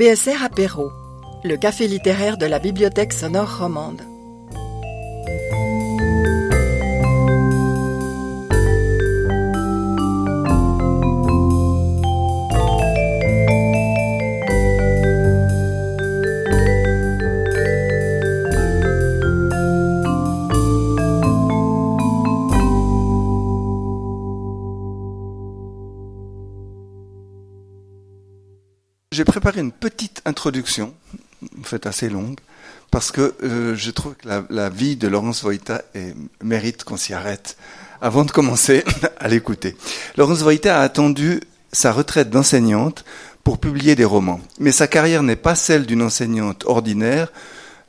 BSR Apéro, le café littéraire de la Bibliothèque sonore romande. J'ai préparé une petite introduction, en fait assez longue, parce que euh, je trouve que la, vie de Laurence Voïta mérite qu'on s'y arrête avant de commencer à l'écouter. Laurence Voïta a attendu sa retraite d'enseignante pour publier des romans. Mais sa carrière n'est pas celle d'une enseignante ordinaire,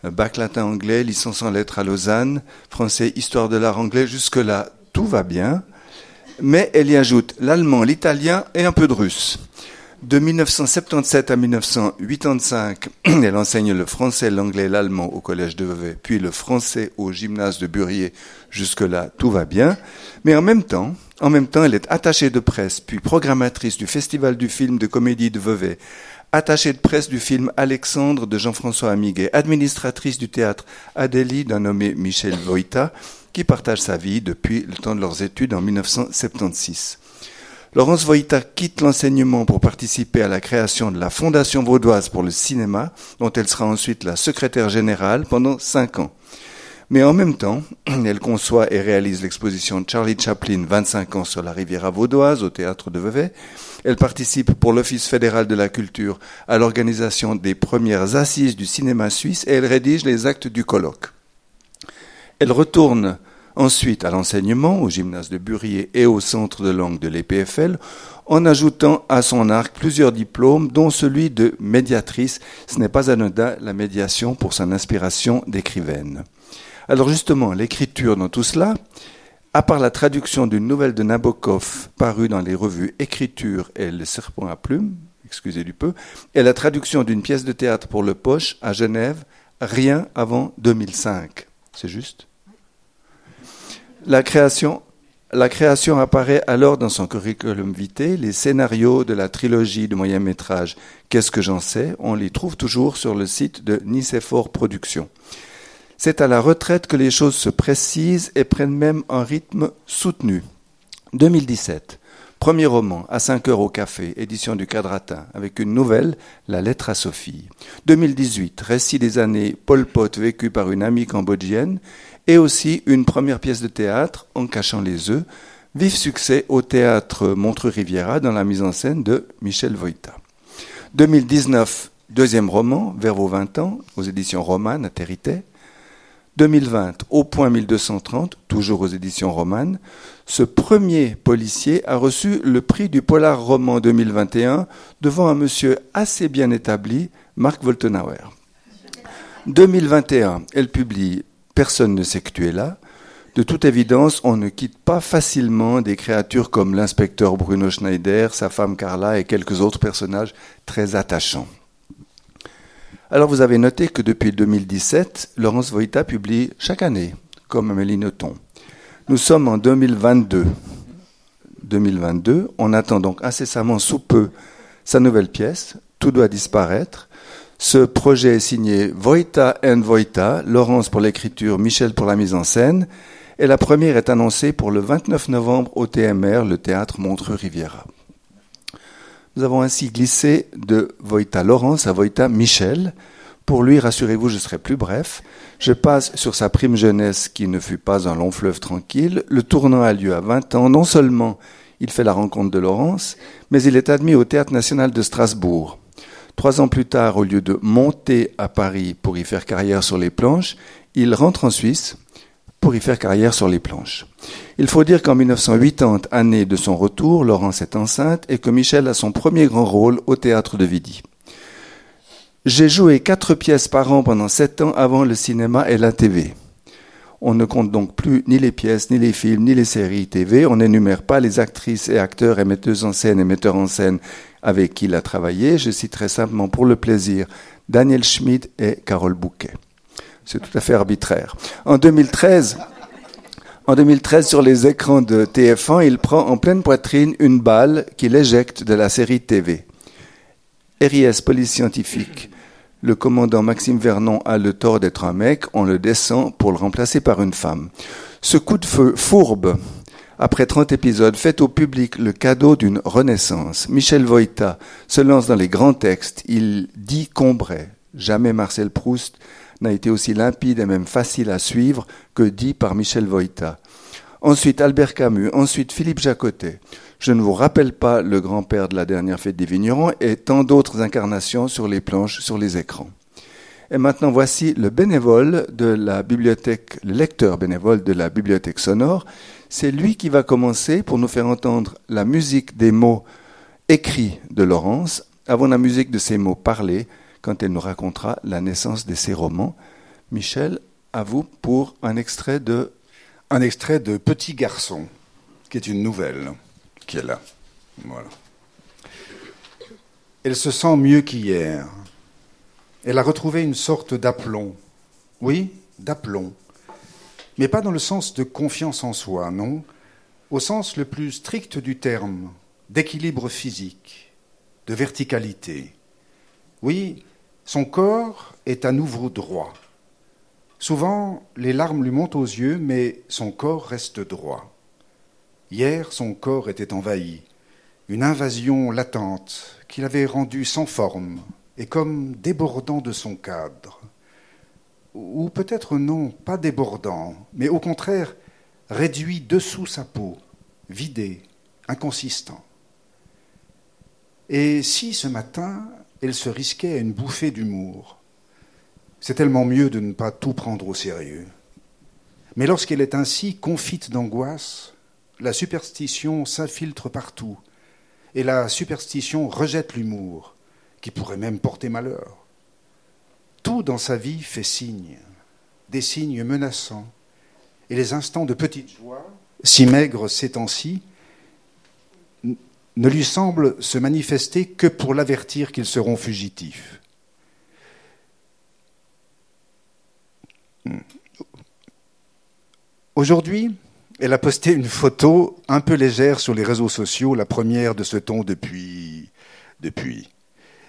bac latin anglais, licence en lettres à Lausanne, français, histoire de l'art anglais, jusque-là, tout va bien. Mais elle y ajoute l'allemand, l'italien et un peu de russe. De 1977 à 1985, elle enseigne le français, l'anglais l'allemand au collège de Vevey, puis le français au gymnase de Burier. Jusque-là, tout va bien. Mais en même temps, en même temps, elle est attachée de presse, puis programmatrice du Festival du film de comédie de Vevey, attachée de presse du film Alexandre de Jean-François Amiguet, administratrice du théâtre Adélie d'un nommé Michel Voïta, qui partage sa vie depuis le temps de leurs études en 1976. Laurence Voïta quitte l'enseignement pour participer à la création de la Fondation vaudoise pour le cinéma, dont elle sera ensuite la secrétaire générale pendant cinq ans. Mais en même temps, elle conçoit et réalise l'exposition Charlie Chaplin 25 ans sur la Riviera vaudoise au théâtre de Vevey. Elle participe pour l'Office fédéral de la culture à l'organisation des premières assises du cinéma suisse et elle rédige les actes du colloque. Elle retourne ensuite à l'enseignement au gymnase de Burier et au centre de langue de l'EPFL, en ajoutant à son arc plusieurs diplômes, dont celui de médiatrice. Ce n'est pas anodin la médiation pour son inspiration d'écrivaine. Alors justement, l'écriture dans tout cela, à part la traduction d'une nouvelle de Nabokov parue dans les revues Écriture et Le Serpent à plumes, excusez du peu, et la traduction d'une pièce de théâtre pour le Poche à Genève, rien avant 2005. C'est juste? La création, apparaît alors dans son curriculum vitae. Les scénarios de la trilogie de moyen métrage Qu'est-ce que j'en sais? On les trouve toujours sur le site de Nicéphore Productions. C'est à la retraite que les choses se précisent et prennent même un rythme soutenu. 2017. Premier roman, à 5 heures au café, édition du Quadratin, avec une nouvelle, La lettre à Sophie. 2018, récit des années Pol Pot vécu par une amie cambodgienne et aussi une première pièce de théâtre, En cachant les œufs, vif succès au théâtre Montreux-Riviera dans la mise en scène de Michel Voïta. 2019, deuxième roman, Vers vos 20 ans, aux éditions Romanes à Territé. 2020, Au point 1230, toujours aux éditions Romanes. Ce premier policier a reçu le prix du Polar Roman 2021 devant un monsieur assez bien établi, Marc Woltenauer. 2021, elle publie Personne ne sait que tu es là. De toute évidence, on ne quitte pas facilement des créatures comme l'inspecteur Bruno Schneider, sa femme Carla et quelques autres personnages très attachants. Alors vous avez noté que depuis 2017, Laurence Voïta publie chaque année, comme Amélie Nothomb. Nous sommes en 2022. 2022, on attend donc incessamment sous peu sa nouvelle pièce, Tout doit disparaître, ce projet est signé Voita and Voita, Laurence pour l'écriture, Michel pour la mise en scène, et la première est annoncée pour le 29 novembre au TMR, le théâtre Montreux-Riviera. Nous avons ainsi glissé de Voita Laurence à Voita Michel. Pour lui, rassurez-vous, je serai plus bref. Je passe sur sa prime jeunesse qui ne fut pas un long fleuve tranquille. Le tournant a lieu à 20 ans. Non seulement il fait la rencontre de Laurence, mais il est admis au Théâtre national de Strasbourg. Trois ans plus tard, au lieu de monter à Paris pour y faire carrière sur les planches, il rentre en Suisse pour y faire carrière sur les planches. Il faut dire qu'en 1980, année de son retour, Laurence est enceinte et que Michel a son premier grand rôle au théâtre de Vidy. J'ai joué quatre pièces par an pendant sept ans avant le cinéma et la TV. On ne compte donc plus ni les pièces, ni les films, ni les séries TV. On n'énumère pas les actrices et acteurs et metteuses en scène et metteurs en scène avec qui il a travaillé. Je citerai simplement pour le plaisir Daniel Schmidt et Carole Bouquet. C'est tout à fait arbitraire. En 2013, en 2013, sur les écrans de TF1, il prend en pleine poitrine une balle qu'il éjecte de la série TV. RIS, police scientifique. Le commandant Maxime Vernon a le tort d'être un mec, on le descend pour le remplacer par une femme. Ce coup de feu fourbe, après 30 épisodes, fait au public le cadeau d'une renaissance. Michel Voïta se lance dans les grands textes. Il dit Combray. Jamais Marcel Proust n'a été aussi limpide et même facile à suivre que dit par Michel Voïta. Ensuite Albert Camus, ensuite Philippe Jacotet. Je ne vous rappelle pas le grand-père de la dernière fête des vignerons et tant d'autres incarnations sur les planches, sur les écrans. Et maintenant, voici le bénévole de la bibliothèque, le lecteur bénévole de la bibliothèque sonore. C'est lui qui va commencer pour nous faire entendre la musique des mots écrits de Laurence avant la musique de ces mots parlés quand elle nous racontera la naissance de ses romans. Michel, à vous pour un extrait de... Un extrait de Petit garçon, qui est une nouvelle, Elle se sent mieux qu'hier. Elle a retrouvé une sorte d'aplomb. Oui, d'aplomb. Mais pas dans le sens de confiance en soi, non. Au sens le plus strict du terme, d'équilibre physique, de verticalité. Oui, son corps est à nouveau droit. Souvent, les larmes lui montent aux yeux, mais son corps reste droit. Hier, son corps était envahi, une invasion latente qui l'avait rendu sans forme et comme débordant de son cadre. Ou peut-être non, pas débordant, mais au contraire réduit dessous sa peau, vidé, inconsistant. Et si ce matin, elle se risquait à une bouffée d'humour, c'est tellement mieux de ne pas tout prendre au sérieux. Mais lorsqu'elle est ainsi confite d'angoisse, la superstition s'infiltre partout, et la superstition rejette l'humour, qui pourrait même porter malheur. Tout dans sa vie fait signe, des signes menaçants, et les instants de petite joie, si maigres ces temps-ci, ne lui semblent se manifester que pour l'avertir qu'ils seront fugitifs. Aujourd'hui, elle a posté une photo un peu légère sur les réseaux sociaux, la première de ce ton depuis. depuis.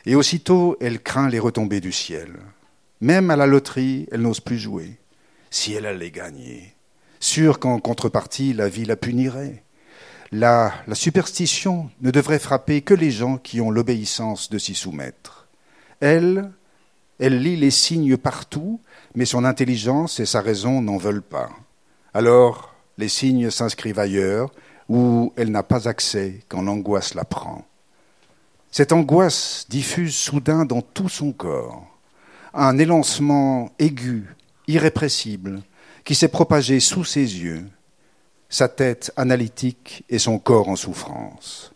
Et aussitôt, elle craint les retombées du ciel. Même à la loterie, elle n'ose plus jouer. Si elle allait gagner, sûr qu'en contrepartie, la vie la punirait. La, la superstition ne devrait frapper que les gens qui ont l'obéissance de s'y soumettre. Elle, elle lit les signes partout, mais son intelligence et sa raison n'en veulent pas. Alors, les signes s'inscrivent ailleurs, où elle n'a pas accès quand l'angoisse la prend. Cette angoisse diffuse soudain dans tout son corps un élancement aigu, irrépressible, qui s'est propagé sous ses yeux, sa tête analytique et son corps en souffrance.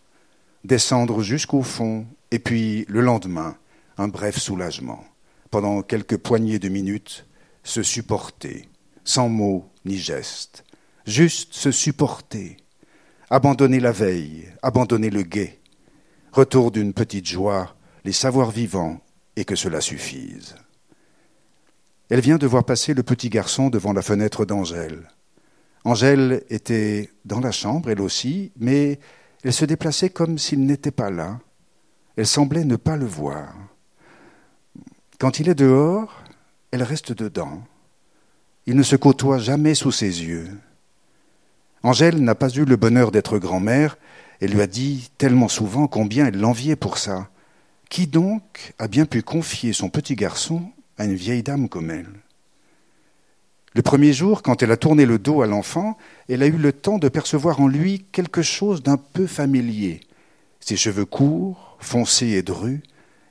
Descendre jusqu'au fond, et puis le lendemain, un bref soulagement. Pendant quelques poignées de minutes, se supporter, sans mots ni gestes, juste se supporter, abandonner la veille, abandonner le guet, retour d'une petite joie, les savoirs vivants, et que cela suffise. Elle vient de voir passer le petit garçon devant la fenêtre d'Angèle. Angèle était dans la chambre, elle aussi, mais elle se déplaçait comme s'il n'était pas là. Elle semblait ne pas le voir. Quand il est dehors, elle reste dedans. Il ne se côtoie jamais sous ses yeux. Angèle n'a pas eu le bonheur d'être grand-mère, elle lui a dit tellement souvent combien elle l'enviait pour ça. Qui donc a bien pu confier son petit garçon à une vieille dame comme elle? Le premier jour, quand elle a tourné le dos à l'enfant, elle a eu le temps de percevoir en lui quelque chose d'un peu familier. Ses cheveux courts, foncés et drus,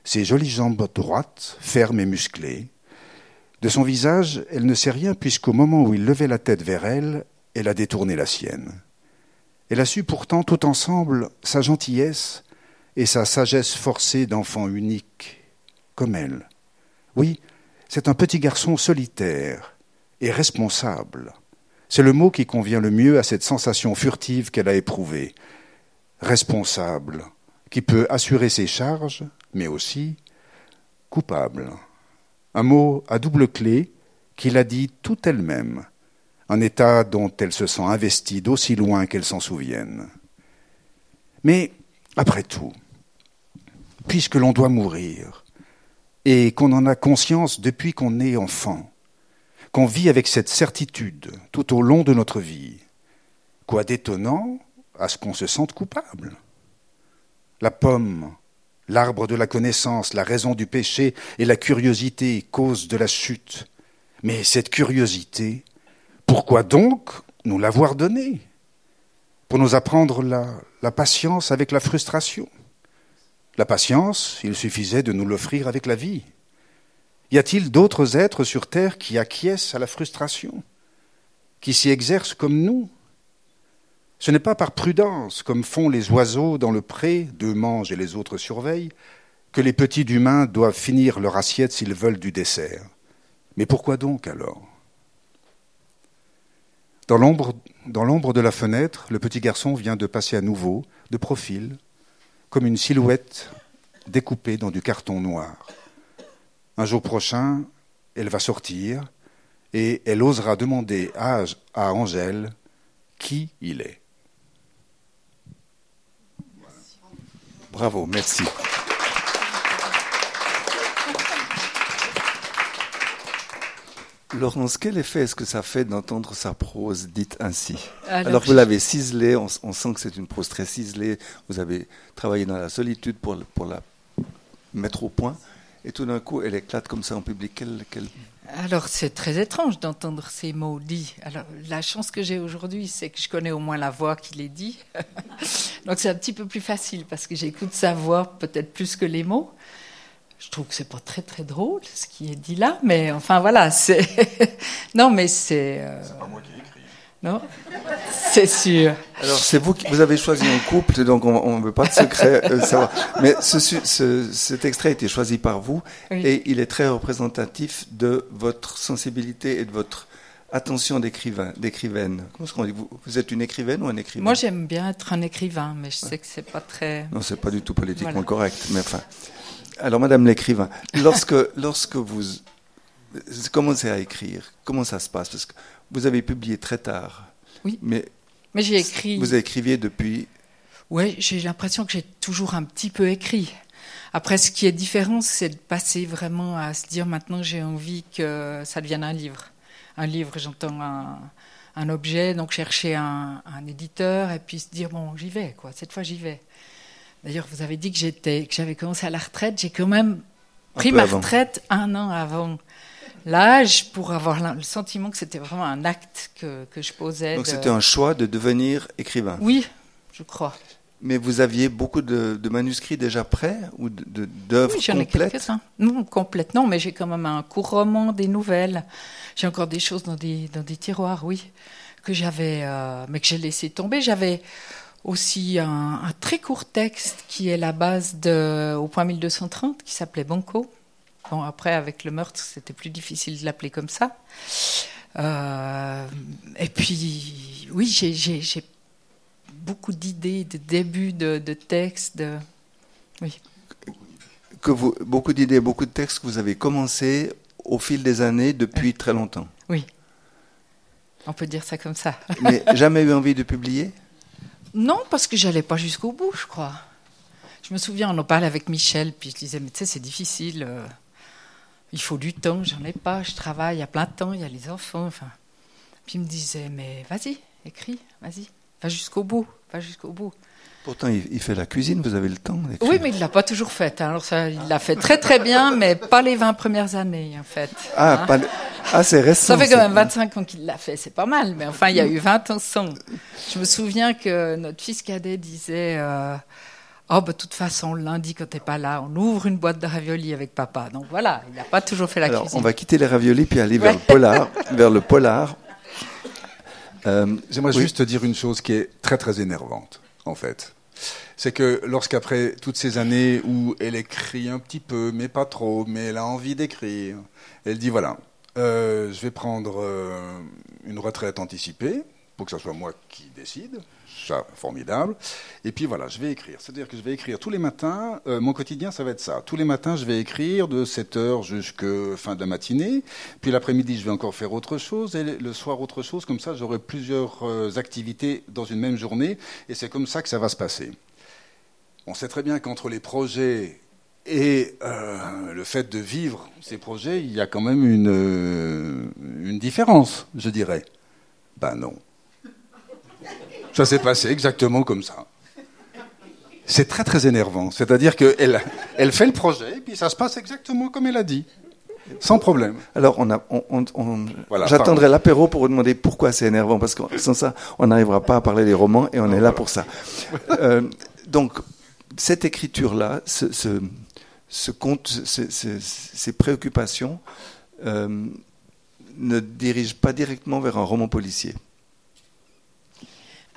ses jolies jambes droites, fermes et musclées, de son visage, elle ne sait rien puisqu'au moment où il levait la tête vers elle, elle a détourné la sienne. Elle a su pourtant tout ensemble sa gentillesse et sa sagesse forcée d'enfant unique, comme elle. Oui, c'est un petit garçon solitaire et responsable. C'est le mot qui convient le mieux à cette sensation furtive qu'elle a éprouvée. Responsable, qui peut assurer ses charges, mais aussi coupable un mot à double clé qu'il a dit tout elle-même, un état dont elle se sent investie d'aussi loin qu'elle s'en souvienne. Mais, après tout, puisque l'on doit mourir, et qu'on en a conscience depuis qu'on est enfant, qu'on vit avec cette certitude tout au long de notre vie, quoi d'étonnant à ce qu'on se sente coupable? La pomme, l'arbre de la connaissance, la raison du péché et la curiosité, cause de la chute. Mais cette curiosité, pourquoi donc nous l'avoir donnée Pour nous apprendre la, patience avec la frustration? La patience, il suffisait de nous l'offrir avec la vie. Y a-t-il d'autres êtres sur Terre qui acquiescent à la frustration, qui s'y exercent comme nous? Ce n'est pas par prudence, comme font les oiseaux dans le pré, deux mangent et les autres surveillent, que les petits d'humains doivent finir leur assiette s'ils veulent du dessert. Mais pourquoi donc alors? Dans l'ombre de la fenêtre, le petit garçon vient de passer à nouveau, de profil, comme une silhouette découpée dans du carton noir. Un jour prochain, elle va sortir et elle osera demander à, Angèle qui il est. Bravo, merci. Laurence, quel effet est-ce que ça fait d'entendre sa prose dite ainsi? Alors, Alors vous l'avez ciselée, on, on, sent que c'est une prose très ciselée, vous avez travaillé dans la solitude pour, pour la mettre au point, et tout d'un coup elle éclate comme ça en public. Quel, quel... Alors c'est très étrange d'entendre ces mots dits. Alors la chance que j'ai aujourd'hui, c'est que je connais au moins la voix qui les dit. Donc c'est un petit peu plus facile parce que j'écoute sa voix peut-être plus que les mots je trouve que c'est pas très très drôle ce qui est dit là, mais enfin voilà, c'est non mais c'est. Euh... C'est pas moi qui ai écrit. Non, c'est sûr. Alors c'est vous qui vous avez choisi un couple, donc on ne veut pas de secret euh, savoir. Mais ce, ce, cet extrait a été choisi par vous oui. et il est très représentatif de votre sensibilité et de votre attention d'écrivain, d'écrivaine. Comment est-ce qu'on dit vous, vous, êtes une écrivaine ou un écrivain? Moi, j'aime bien être un écrivain, mais je sais que c'est pas très. Non, c'est pas du tout politiquement voilà. correct, mais enfin. Alors, Madame l'écrivain, lorsque, lorsque vous commencez à écrire, comment ça se passe? Parce que vous avez publié très tard. Oui. Mais, mais j'ai écrit. Vous écriviez depuis. Oui, j'ai l'impression que j'ai toujours un petit peu écrit. Après, ce qui est différent, c'est de passer vraiment à se dire maintenant j'ai envie que ça devienne un livre. Un livre, j'entends un, un, objet, donc chercher un, un, éditeur et puis se dire bon, j'y vais, quoi. Cette fois, j'y vais. D'ailleurs, vous avez dit que j'étais, que j'avais commencé à la retraite. J'ai quand même pris ma avant. retraite un an avant l'âge pour avoir le sentiment que c'était vraiment un acte que, que je posais. Donc de... c'était un choix de devenir écrivain. Oui, je crois. Mais vous aviez beaucoup de, de manuscrits déjà prêts ou d'œuvres oui, j'en ai quelques-uns. Non, complètes, non, mais j'ai quand même un court roman, des nouvelles. J'ai encore des choses dans des, dans des tiroirs, oui, que j'avais, euh, mais que j'ai laissé tomber. J'avais aussi un, un, très court texte qui est la base de au point 1230 qui s'appelait Banco. Bon, après, avec le meurtre, c'était plus difficile de l'appeler comme ça. Euh, et puis, oui, j'ai beaucoup d'idées, de débuts de, de textes. De... Oui. Que vous, beaucoup d'idées, beaucoup de textes que vous avez commencé au fil des années depuis oui. très longtemps. Oui. On peut dire ça comme ça. Mais jamais eu envie de publier? Non, parce que j'allais pas jusqu'au bout, je crois. Je me souviens, on en parlait avec Michel, puis je disais, mais tu sais, c'est difficile. Euh, il faut du temps, j'en ai pas, je travaille, a plein de temps, il y a les enfants. Enfin. Puis il me disait, mais vas-y, écris, vas-y, va jusqu'au bout, va jusqu'au bout. Pourtant, il, fait la cuisine, vous avez le temps Oui, mais il l'a pas toujours fait. Alors ça, il l'a fait très très bien, mais pas les 20 premières années, en fait. Ah, hein pas le... ah c'est récent. Ça fait quand même 25 ans qu'il l'a fait, c'est pas mal, mais enfin, il y a eu 20 ans sans. Je me souviens que notre fils cadet disait euh, Oh, bah, de toute façon, lundi, quand t'es pas là, on ouvre une boîte de raviolis avec papa. Donc voilà, il n'a pas toujours fait la Alors, cuisine. On va quitter les raviolis puis aller vers le polar. vers le polar. Euh, J'aimerais oui. juste te dire une chose qui est très très énervante, en fait c'est que lorsqu'après toutes ces années où elle écrit un petit peu, mais pas trop, mais elle a envie d'écrire, elle dit voilà, euh, je vais prendre euh, une retraite anticipée pour que ce soit moi qui décide. Formidable. Et puis voilà, je vais écrire. C'est-à-dire que je vais écrire tous les matins. Euh, mon quotidien, ça va être ça. Tous les matins, je vais écrire de 7 heures jusqu'à fin de la matinée. Puis l'après-midi, je vais encore faire autre chose. Et le soir, autre chose. Comme ça, j'aurai plusieurs euh, activités dans une même journée. Et c'est comme ça que ça va se passer. On sait très bien qu'entre les projets Et euh, le fait de vivre ces projets, il y a quand même une, une différence, je dirais. Ben non. Ça s'est passé exactement comme ça. C'est très très énervant. C'est-à-dire qu'elle elle fait le projet, et puis ça se passe exactement comme elle a dit. Sans problème. Alors, on a, on, j'attendrai l'apéro pour vous demander pourquoi c'est énervant, parce que sans ça, on n'arrivera pas à parler des romans, et on est là pour ça. Euh, donc, cette écriture-là, ce, ce, ce compte, ce, ces préoccupations, euh, ne dirigent pas directement vers un roman policier.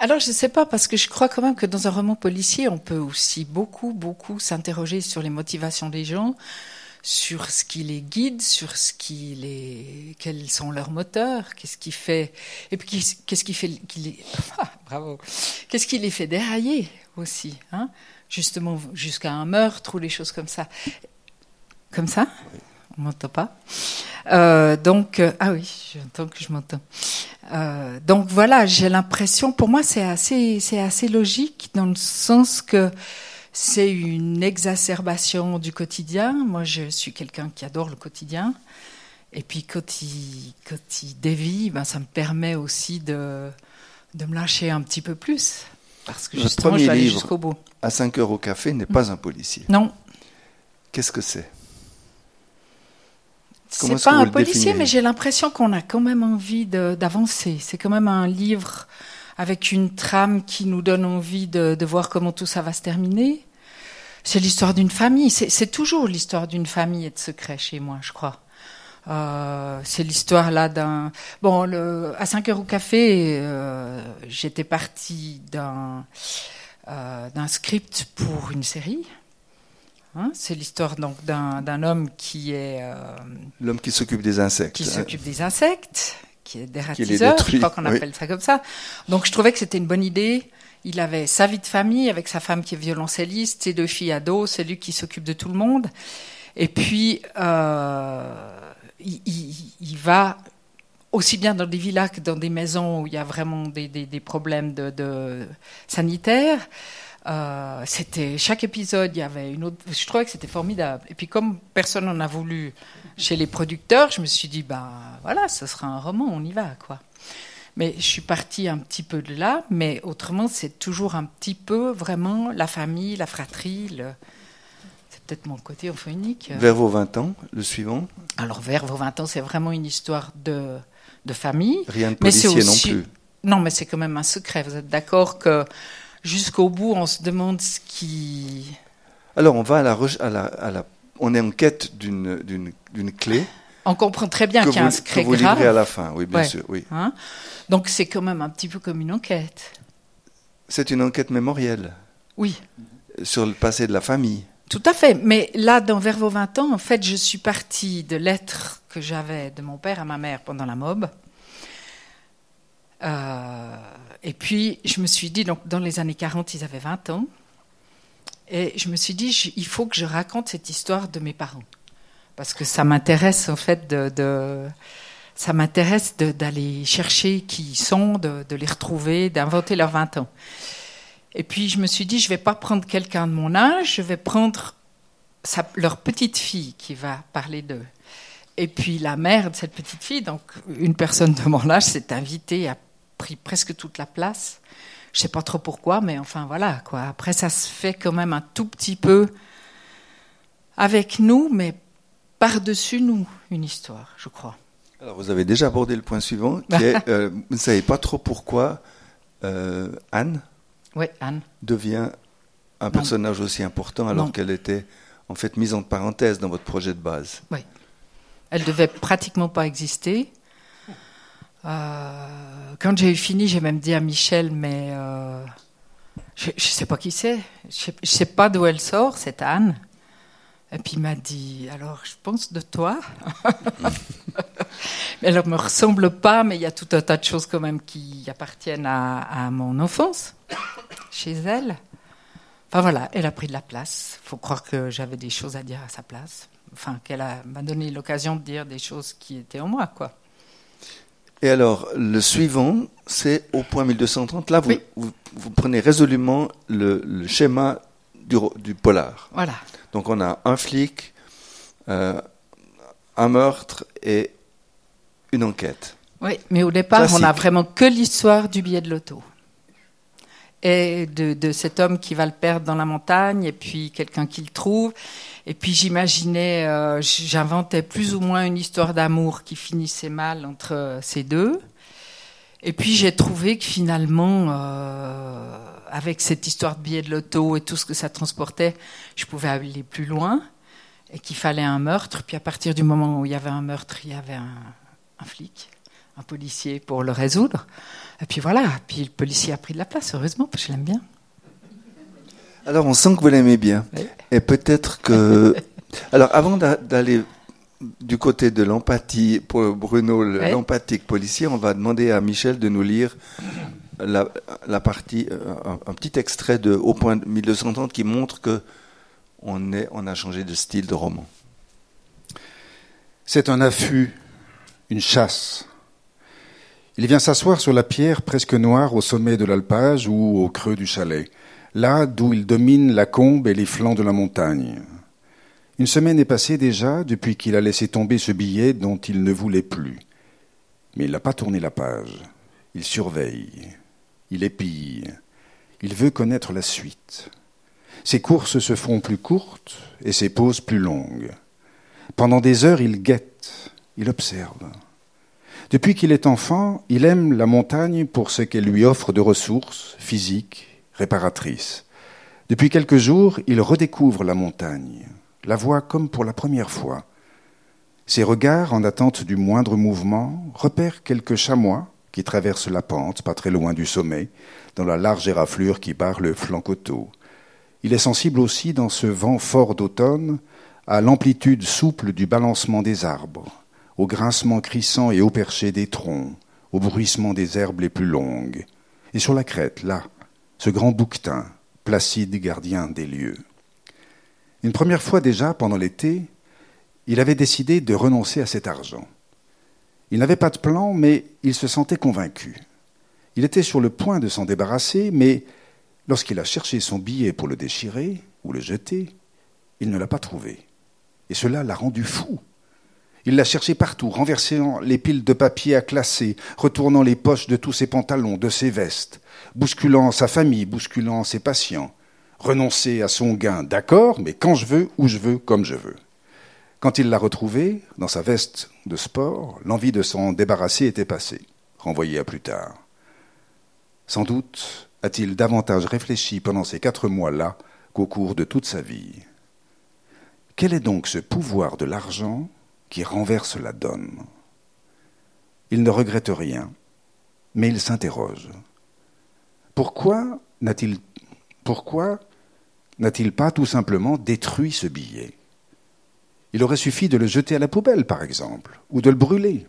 Alors, je ne sais pas, parce que je crois quand même que dans un roman policier, on peut aussi beaucoup, beaucoup s'interroger sur les motivations des gens, sur ce qui les guide, sur ce qui les, quels sont leurs moteurs, qu'est-ce qui fait, et puis qu'est-ce qui fait, les, ah, bravo, qu'est-ce qui les fait dérailler aussi, hein, justement jusqu'à un meurtre ou les choses comme ça, comme ça, on m'entend pas. Euh, donc, euh, ah oui, j'entends que je m'entends. Euh, donc voilà, j'ai l'impression, pour moi, c'est assez, c'est assez logique dans le sens que c'est une exacerbation du quotidien. Moi, je suis quelqu'un qui adore le quotidien. Et puis, quand il, quand il dévie, ben, ça me permet aussi de, de me lâcher un petit peu plus. Parce que justement, je vais aller jusqu'au bout. À 5 heures au café n'est pas un policier. Non. Qu'est-ce que c'est? C'est pas un policier, mais j'ai l'impression qu'on a quand même envie d'avancer. C'est quand même un livre avec une trame qui nous donne envie de, de voir comment tout ça va se terminer. C'est l'histoire d'une famille. C'est toujours l'histoire d'une famille et de secrets chez moi, je crois. Euh, c'est l'histoire là d'un. Bon, le... à 5 heures au café, euh, j'étais partie d'un euh, d'un script pour une série. Hein, c'est l'histoire donc d'un homme qui est euh, l'homme qui s'occupe des insectes. Qui s'occupe des insectes, qui est dératiseur, je crois qu'on appelle ça comme ça. Donc je trouvais que c'était une bonne idée. Il avait sa vie de famille avec sa femme qui est violoncelliste, ses deux filles ados, c'est lui qui s'occupe de tout le monde. Et puis euh, il, il, va aussi bien dans des villas que dans des maisons où il y a vraiment des, des, des problèmes de, de sanitaires. Euh, c'était chaque épisode, il y avait une autre. Je trouvais que c'était formidable. Et puis comme personne n'en a voulu chez les producteurs, je me suis dit bah voilà, ce sera un roman, on y va quoi. Mais je suis partie un petit peu de là, mais autrement c'est toujours un petit peu vraiment la famille, la fratrie. Le... C'est peut-être mon côté enfant unique. Vers vos 20 ans, le suivant? Alors vers vos 20 ans, c'est vraiment une histoire de de famille. Rien de policier mais aussi... non plus. Non, mais c'est quand même un secret. Vous êtes d'accord que jusqu'au bout, on se demande ce qui. Alors, on va à la, à la, à la on est en quête d'une, d'une, clé. On comprend très bien qu'il y a un secret que vous grave. à la fin, oui, bien sûr, oui. Hein? Donc, c'est quand même un petit peu comme une enquête. C'est une enquête mémorielle. Oui. Sur le passé de la famille. Tout à fait. Mais là, dans Vers vos 20 ans, en fait, je suis partie de lettres que j'avais de mon père à ma mère pendant la mob. Euh, et puis, je me suis dit, donc, dans les années 40, ils avaient 20 ans. Et je me suis dit, il faut que je raconte cette histoire de mes parents. Parce que ça m'intéresse, en fait, de, ça m'intéresse d'aller chercher qui ils sont, de, les retrouver, d'inventer leurs 20 ans. Et puis, je me suis dit, je ne vais pas prendre quelqu'un de mon âge, je vais prendre leur petite fille qui va parler d'eux. Et puis, la mère de cette petite fille, donc une personne de mon âge, s'est invitée à pris presque toute la place. Je sais pas trop pourquoi, mais enfin voilà quoi. Après, ça se fait quand même un tout petit peu avec nous, mais par-dessus nous, une histoire, je crois. Alors, vous avez déjà abordé le point suivant, qui est, euh, vous ne savez pas trop pourquoi euh, Anne, Anne devient un personnage aussi important alors qu'elle était en fait mise en parenthèse dans votre projet de base. Oui. Elle devait pratiquement pas exister. Euh, quand j'ai eu fini, j'ai même dit à Michel, mais euh, je ne sais pas qui c'est, je ne sais pas d'où elle sort, cette Anne. Et puis il m'a dit, alors je pense de toi. elle ne me ressemble pas, mais il y a tout un tas de choses quand même qui appartiennent à, à mon enfance, chez elle. Enfin voilà, elle a pris de la place. Il faut croire que j'avais des choses à dire à sa place. Enfin, qu'elle m'a donné l'occasion de dire des choses qui étaient en moi, quoi. Et alors, le suivant, c'est au point 1230. Là, vous, vous, prenez résolument le, schéma du, du polar. Voilà. Donc on a un flic, euh, un meurtre et une enquête. Oui, mais au départ, on n'a vraiment que l'histoire du billet de loto. Et de, de cet homme qui va le perdre dans la montagne, et puis quelqu'un qui le trouve. Et puis j'imaginais, euh, j'inventais plus ou moins une histoire d'amour qui finissait mal entre euh, ces deux. Et puis j'ai trouvé que finalement, euh, avec cette histoire de billet de loto et tout ce que ça transportait, je pouvais aller plus loin et qu'il fallait un meurtre. Puis à partir du moment où il y avait un meurtre, il y avait un, un flic, un policier pour le résoudre. Et puis voilà, puis le policier a pris de la place, heureusement, parce que je l'aime bien. Alors on sent que vous l'aimez bien. Oui. Et peut-être que... Alors avant d'a- d'aller du côté de l'empathie, pour Bruno, Oui. l'empathique policier, on va demander à Michel de nous lire la, la partie, euh, un, un petit extrait de Au point de 1230 qui montre que on, est, on a changé de style de roman. C'est un affût, une chasse. Il vient s'asseoir sur la pierre presque noire au sommet de l'alpage ou au creux du chalet, là d'où il domine la combe et les flancs de la montagne. Une semaine est passée déjà depuis qu'il a laissé tomber ce billet dont il ne voulait plus. Mais il n'a pas tourné la page. Il surveille, il épille, il veut connaître la suite. Ses courses se font plus courtes et ses pauses plus longues. Pendant des heures, il guette, il observe. Depuis qu'il est enfant, il aime la montagne pour ce qu'elle lui offre de ressources physiques, réparatrices. Depuis quelques jours, il redécouvre la montagne, la voit comme pour la première fois. Ses regards, en attente du moindre mouvement, repèrent quelques chamois qui traversent la pente, pas très loin du sommet, dans la large éraflure qui barre le flanc coteau. Il est sensible aussi, dans ce vent fort d'automne, à l'amplitude souple du balancement des arbres, au grincement crissant et haut perché des troncs, au bruissement des herbes les plus longues. Et sur la crête, là, ce grand bouquetin, placide gardien des lieux. Une première fois déjà, pendant l'été, il avait décidé de renoncer à cet argent. Il n'avait pas de plan, mais il se sentait convaincu. Il était sur le point de s'en débarrasser, mais lorsqu'il a cherché son billet pour le déchirer ou le jeter, il ne l'a pas trouvé. Et cela l'a rendu fou. Il l'a cherché partout, renversant les piles de papier à classer, retournant les poches de tous ses pantalons, de ses vestes, bousculant sa famille, bousculant ses patients. Renoncer à son gain, d'accord, mais quand je veux, où je veux, comme je veux. Quand il l'a retrouvé, dans sa veste de sport, l'envie de s'en débarrasser était passée, renvoyée à plus tard. Sans doute a-t-il davantage réfléchi pendant ces quatre mois-là qu'au cours de toute sa vie. Quel est donc ce pouvoir de l'argent qui renverse la donne Il ne regrette rien, mais il s'interroge. Pourquoi n'a-t-il pas tout simplement détruit ce billet? Il aurait suffi de le jeter à la poubelle, par exemple, ou de le brûler.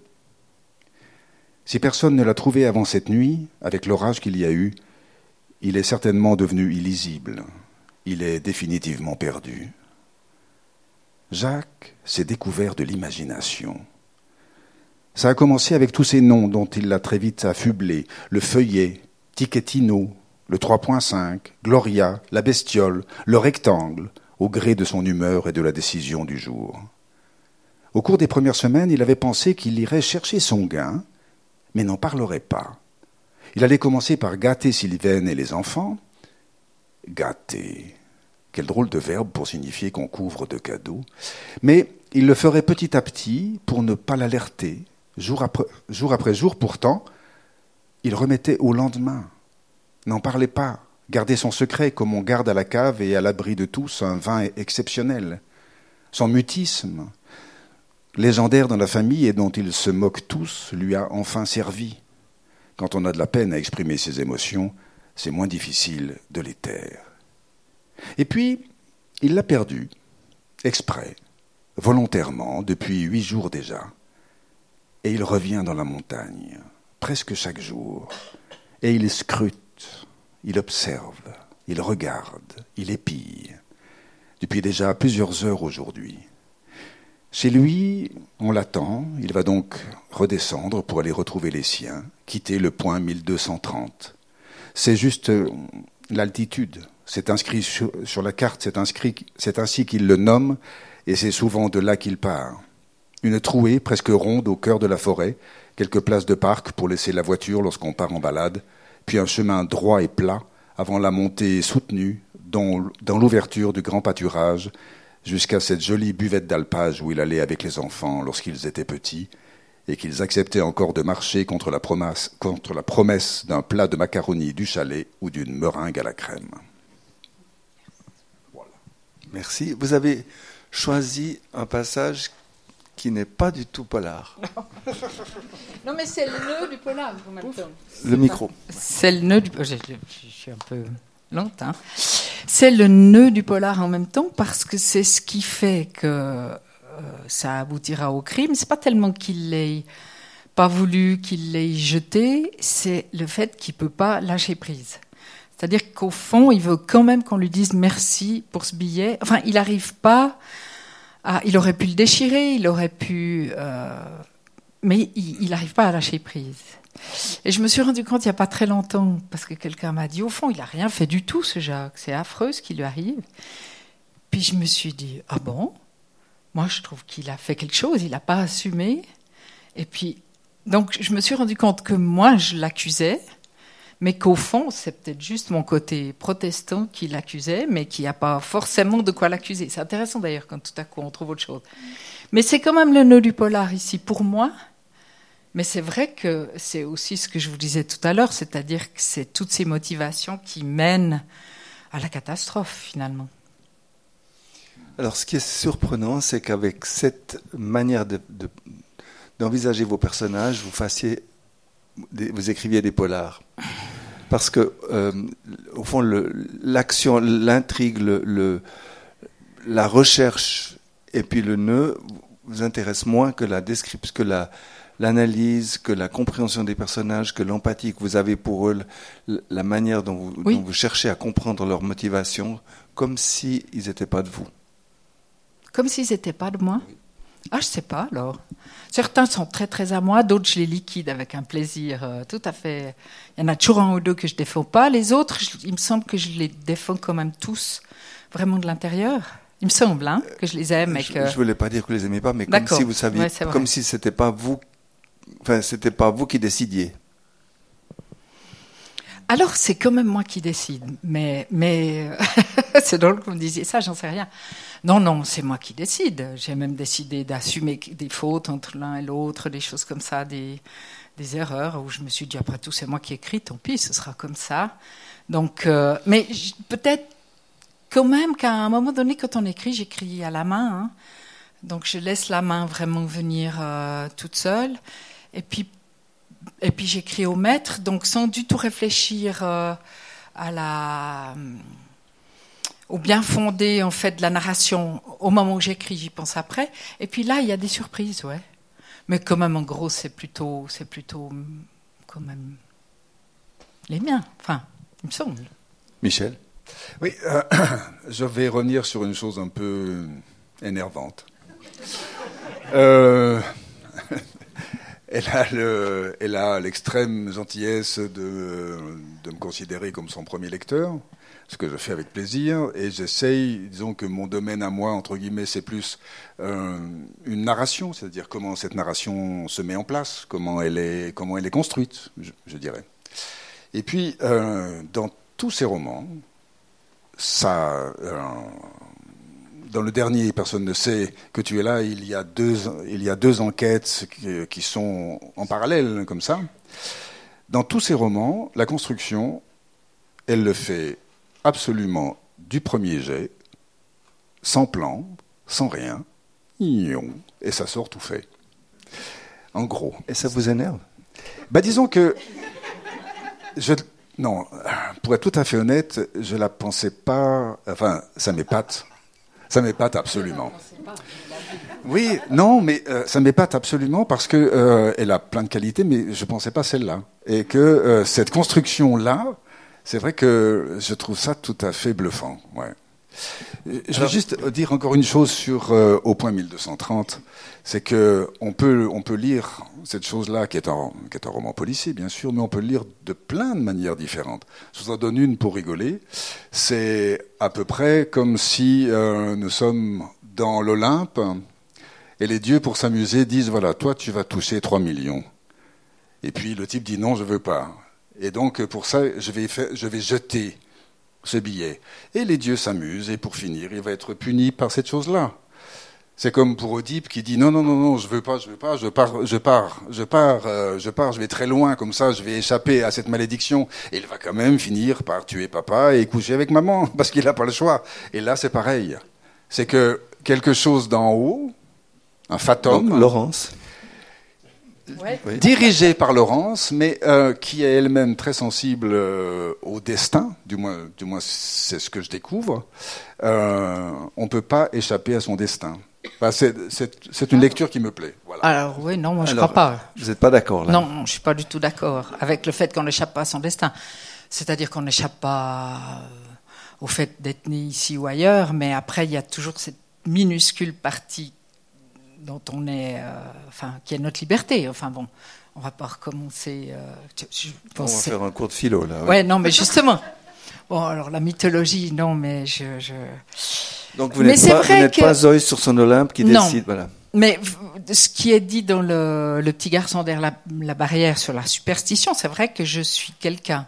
Si personne ne l'a trouvé avant cette nuit, avec l'orage qu'il y a eu, il est certainement devenu illisible. Il est définitivement perdu. Jacques s'est découvert de l'imagination. Ça a commencé avec tous ces noms dont il l'a très vite affublé le feuillet, Tiquetino, le 3.5, Gloria, la bestiole, le rectangle, au gré de son humeur et de la décision du jour. Au cours des premières semaines, il avait pensé qu'il irait chercher son gain, mais n'en parlerait pas. Il allait commencer par gâter Sylvaine et les enfants. Gâter. Quel drôle de verbe pour signifier qu'on couvre de cadeaux. Mais il le ferait petit à petit pour ne pas l'alerter. Jour après, jour pourtant, il remettait au lendemain. N'en parlait pas. Gardait son secret comme on garde à la cave et à l'abri de tous un vin exceptionnel. Son mutisme, légendaire dans la famille et dont ils se moquent tous, lui a enfin servi. Quand on a de la peine à exprimer ses émotions, c'est moins difficile de les taire. Et puis, il l'a perdu, exprès, volontairement, depuis huit jours déjà. Et il revient dans la montagne, presque chaque jour, et il scrute, il observe, il regarde, il épille, depuis déjà plusieurs heures aujourd'hui. Chez lui, on l'attend, il va donc redescendre pour aller retrouver les siens, quitter le point 1230. C'est juste l'altitude, C'est inscrit sur, la carte, c'est ainsi qu'il le nomme, et c'est souvent de là qu'il part. Une trouée presque ronde au cœur de la forêt, quelques places de parc pour laisser la voiture lorsqu'on part en balade, puis un chemin droit et plat avant la montée soutenue dans, dans l'ouverture du grand pâturage jusqu'à cette jolie buvette d'alpage où il allait avec les enfants lorsqu'ils étaient petits et qu'ils acceptaient encore de marcher contre la promesse, contre la promesse d'un plat de macaroni du chalet ou d'une meringue à la crème. Merci. Vous avez choisi un passage qui n'est pas du tout polar. Non, mais c'est le nœud du polar en même temps. Le micro. C'est le nœud du. Je, je, je suis un peu lente. Hein. C'est le nœud du polar en même temps parce que c'est ce qui fait que euh, ça aboutira au crime. C'est pas tellement qu'il l'ait pas voulu, qu'il l'ait jeté, c'est le fait qu'il peut pas lâcher prise. C'est-à-dire qu'au fond, il veut quand même qu'on lui dise merci pour ce billet. Enfin, il n'arrive pas à. Il aurait pu le déchirer, il aurait pu. Euh, mais il n'arrive pas à lâcher prise. Et je me suis rendu compte il n'y a pas très longtemps, parce que quelqu'un m'a dit, au fond, il n'a rien fait du tout, ce Jacques. C'est affreux ce qui lui arrive. Puis je me suis dit, ah bon? Moi, je trouve qu'il a fait quelque chose, il n'a pas assumé. Et puis, donc, je me suis rendu compte que moi, je l'accusais, mais qu'au fond, c'est peut-être juste mon côté protestant qui l'accusait, mais qui n'a pas forcément de quoi l'accuser. C'est intéressant d'ailleurs quand tout à coup on trouve autre chose. Mais c'est quand même le nœud du polar ici pour moi mais c'est vrai que c'est aussi ce que je vous disais tout à l'heure, c'est-à-dire que c'est toutes ces motivations qui mènent à la catastrophe finalement. Alors ce qui est surprenant, c'est qu'avec cette manière d'envisager de, vos personnages, vous écriviez des polars. Parce que, euh, au fond, l'action, l'intrigue, le, la recherche et puis le nœud vous intéressent moins que la description, que la, l'analyse, que la compréhension des personnages, que l'empathie que vous avez pour eux, la manière dont vous, oui. dont vous cherchez à comprendre leur motivation, comme s'ils n'étaient pas de vous. Comme s'ils n'étaient pas de moi Ah, je sais pas alors. Certains sont très très à moi, d'autres je les liquide avec un plaisir euh, tout à fait. Il y en a toujours un ou deux que je défends pas. Les autres, je, il me semble que je les défends quand même tous, vraiment de l'intérieur. Il me semble hein, que je les aime. Et je ne voulais pas dire que vous les aimez pas, mais comme si vous saviez, ouais, comme si c'était pas vous Enfin, c'était pas vous qui décidiez. Alors, c'est quand même moi qui décide. Mais, mais c'est drôle que vous me disiez ça, j'en sais rien. Non, non, c'est moi qui décide. J'ai même décidé d'assumer des fautes entre l'un et l'autre, des choses comme ça, des, erreurs, où je me suis dit, après tout, c'est moi qui écris, tant pis, ce sera comme ça. Donc, euh, mais peut-être quand même qu'à un moment donné, quand on écrit, j'écris à la main. Hein. Donc, je laisse la main vraiment venir euh, toute seule. Et puis, et puis j'écris au maître, donc sans du tout réfléchir euh, à la, au bien fondé en fait de la narration au moment où j'écris, j'y pense après. Et puis là, il y a des surprises, ouais. Mais quand même, en gros, c'est plutôt, c'est plutôt quand même les miens. Enfin, il me semble. Michel? Oui, euh, je vais revenir sur une chose un peu énervante. Euh, elle a, le, elle a l'extrême gentillesse de, de, me considérer comme son premier lecteur, ce que je fais avec plaisir, et j'essaye, disons que mon domaine à moi, entre guillemets, c'est plus euh, une narration, c'est-à-dire comment cette narration se met en place, comment elle est, comment elle est construite, je, dirais. Et puis, euh, dans tous ces romans, ça, euh, dans le dernier, personne ne sait que tu es là. Il y a deux, il y a deux enquêtes qui sont en parallèle, comme ça. Dans tous ces romans, la construction, elle le fait absolument du premier jet, sans plan, sans rien, et ça sort tout fait. En gros. Et ça vous énerve? Bah, Disons que. Je, non, pour être tout à fait honnête, je la pensais pas. Enfin, ça m'épate. Ça m'épate absolument. Oui, non, mais euh, ça m'épate absolument parce que euh, elle a plein de qualités, mais je pensais pas celle-là. Et que euh, cette construction-là, c'est vrai que je trouve ça tout à fait bluffant. Ouais. Je veux juste dire encore une chose sur euh, au point 1230, c'est que on peut on peut lire cette chose-là qui est un qui est un roman policier bien sûr, mais on peut le lire de plein de manières différentes. Je vous en donne une pour rigoler, C'est à peu près comme si euh, nous sommes dans l'Olympe et les dieux, pour s'amuser, disent voilà, toi, tu vas toucher 3 millions. Et puis le type dit non, je veux pas. Et donc pour ça, je vais, faire, je vais jeter ce billet. Et les dieux s'amusent, et pour finir, il va être puni par cette chose-là. C'est comme pour Oedipe qui dit non non non non je veux pas je veux pas je pars je pars je pars euh, je pars je vais très loin comme ça je vais échapper à cette malédiction et il va quand même finir par tuer papa et coucher avec maman parce qu'il n'a pas le choix et là c'est pareil c'est que quelque chose d'en haut un fatum Donc, Laurence. Ouais. Dirigée par Laurence, mais euh, qui est elle-même très sensible euh, au destin, du moins, du moins c'est ce que je découvre, euh, on ne peut pas échapper à son destin. Enfin, c'est, c'est- c'est une lecture qui me plaît. Voilà. Alors oui, non, moi je Alors, crois pas. Vous n'êtes pas d'accord là Non, non, je suis pas du tout d'accord avec le fait qu'on n'échappe pas à son destin. C'est-à-dire qu'on n'échappe pas au fait d'être né ici ou ailleurs, mais après il y a toujours cette minuscule partie dont on est, euh, enfin, qui est notre liberté. Enfin bon, on va pas recommencer. euh, je- je On va faire un cours de philo là. ouais. Ouais, non, mais justement. Bon, alors la mythologie, non, mais je, je... Donc vous n'êtes pas, vous que- pas Zeus sur son Olympe qui Non. décide. Voilà. Mais ce qui est dit dans le, le petit garçon derrière la, la barrière sur la superstition, c'est vrai que je suis quelqu'un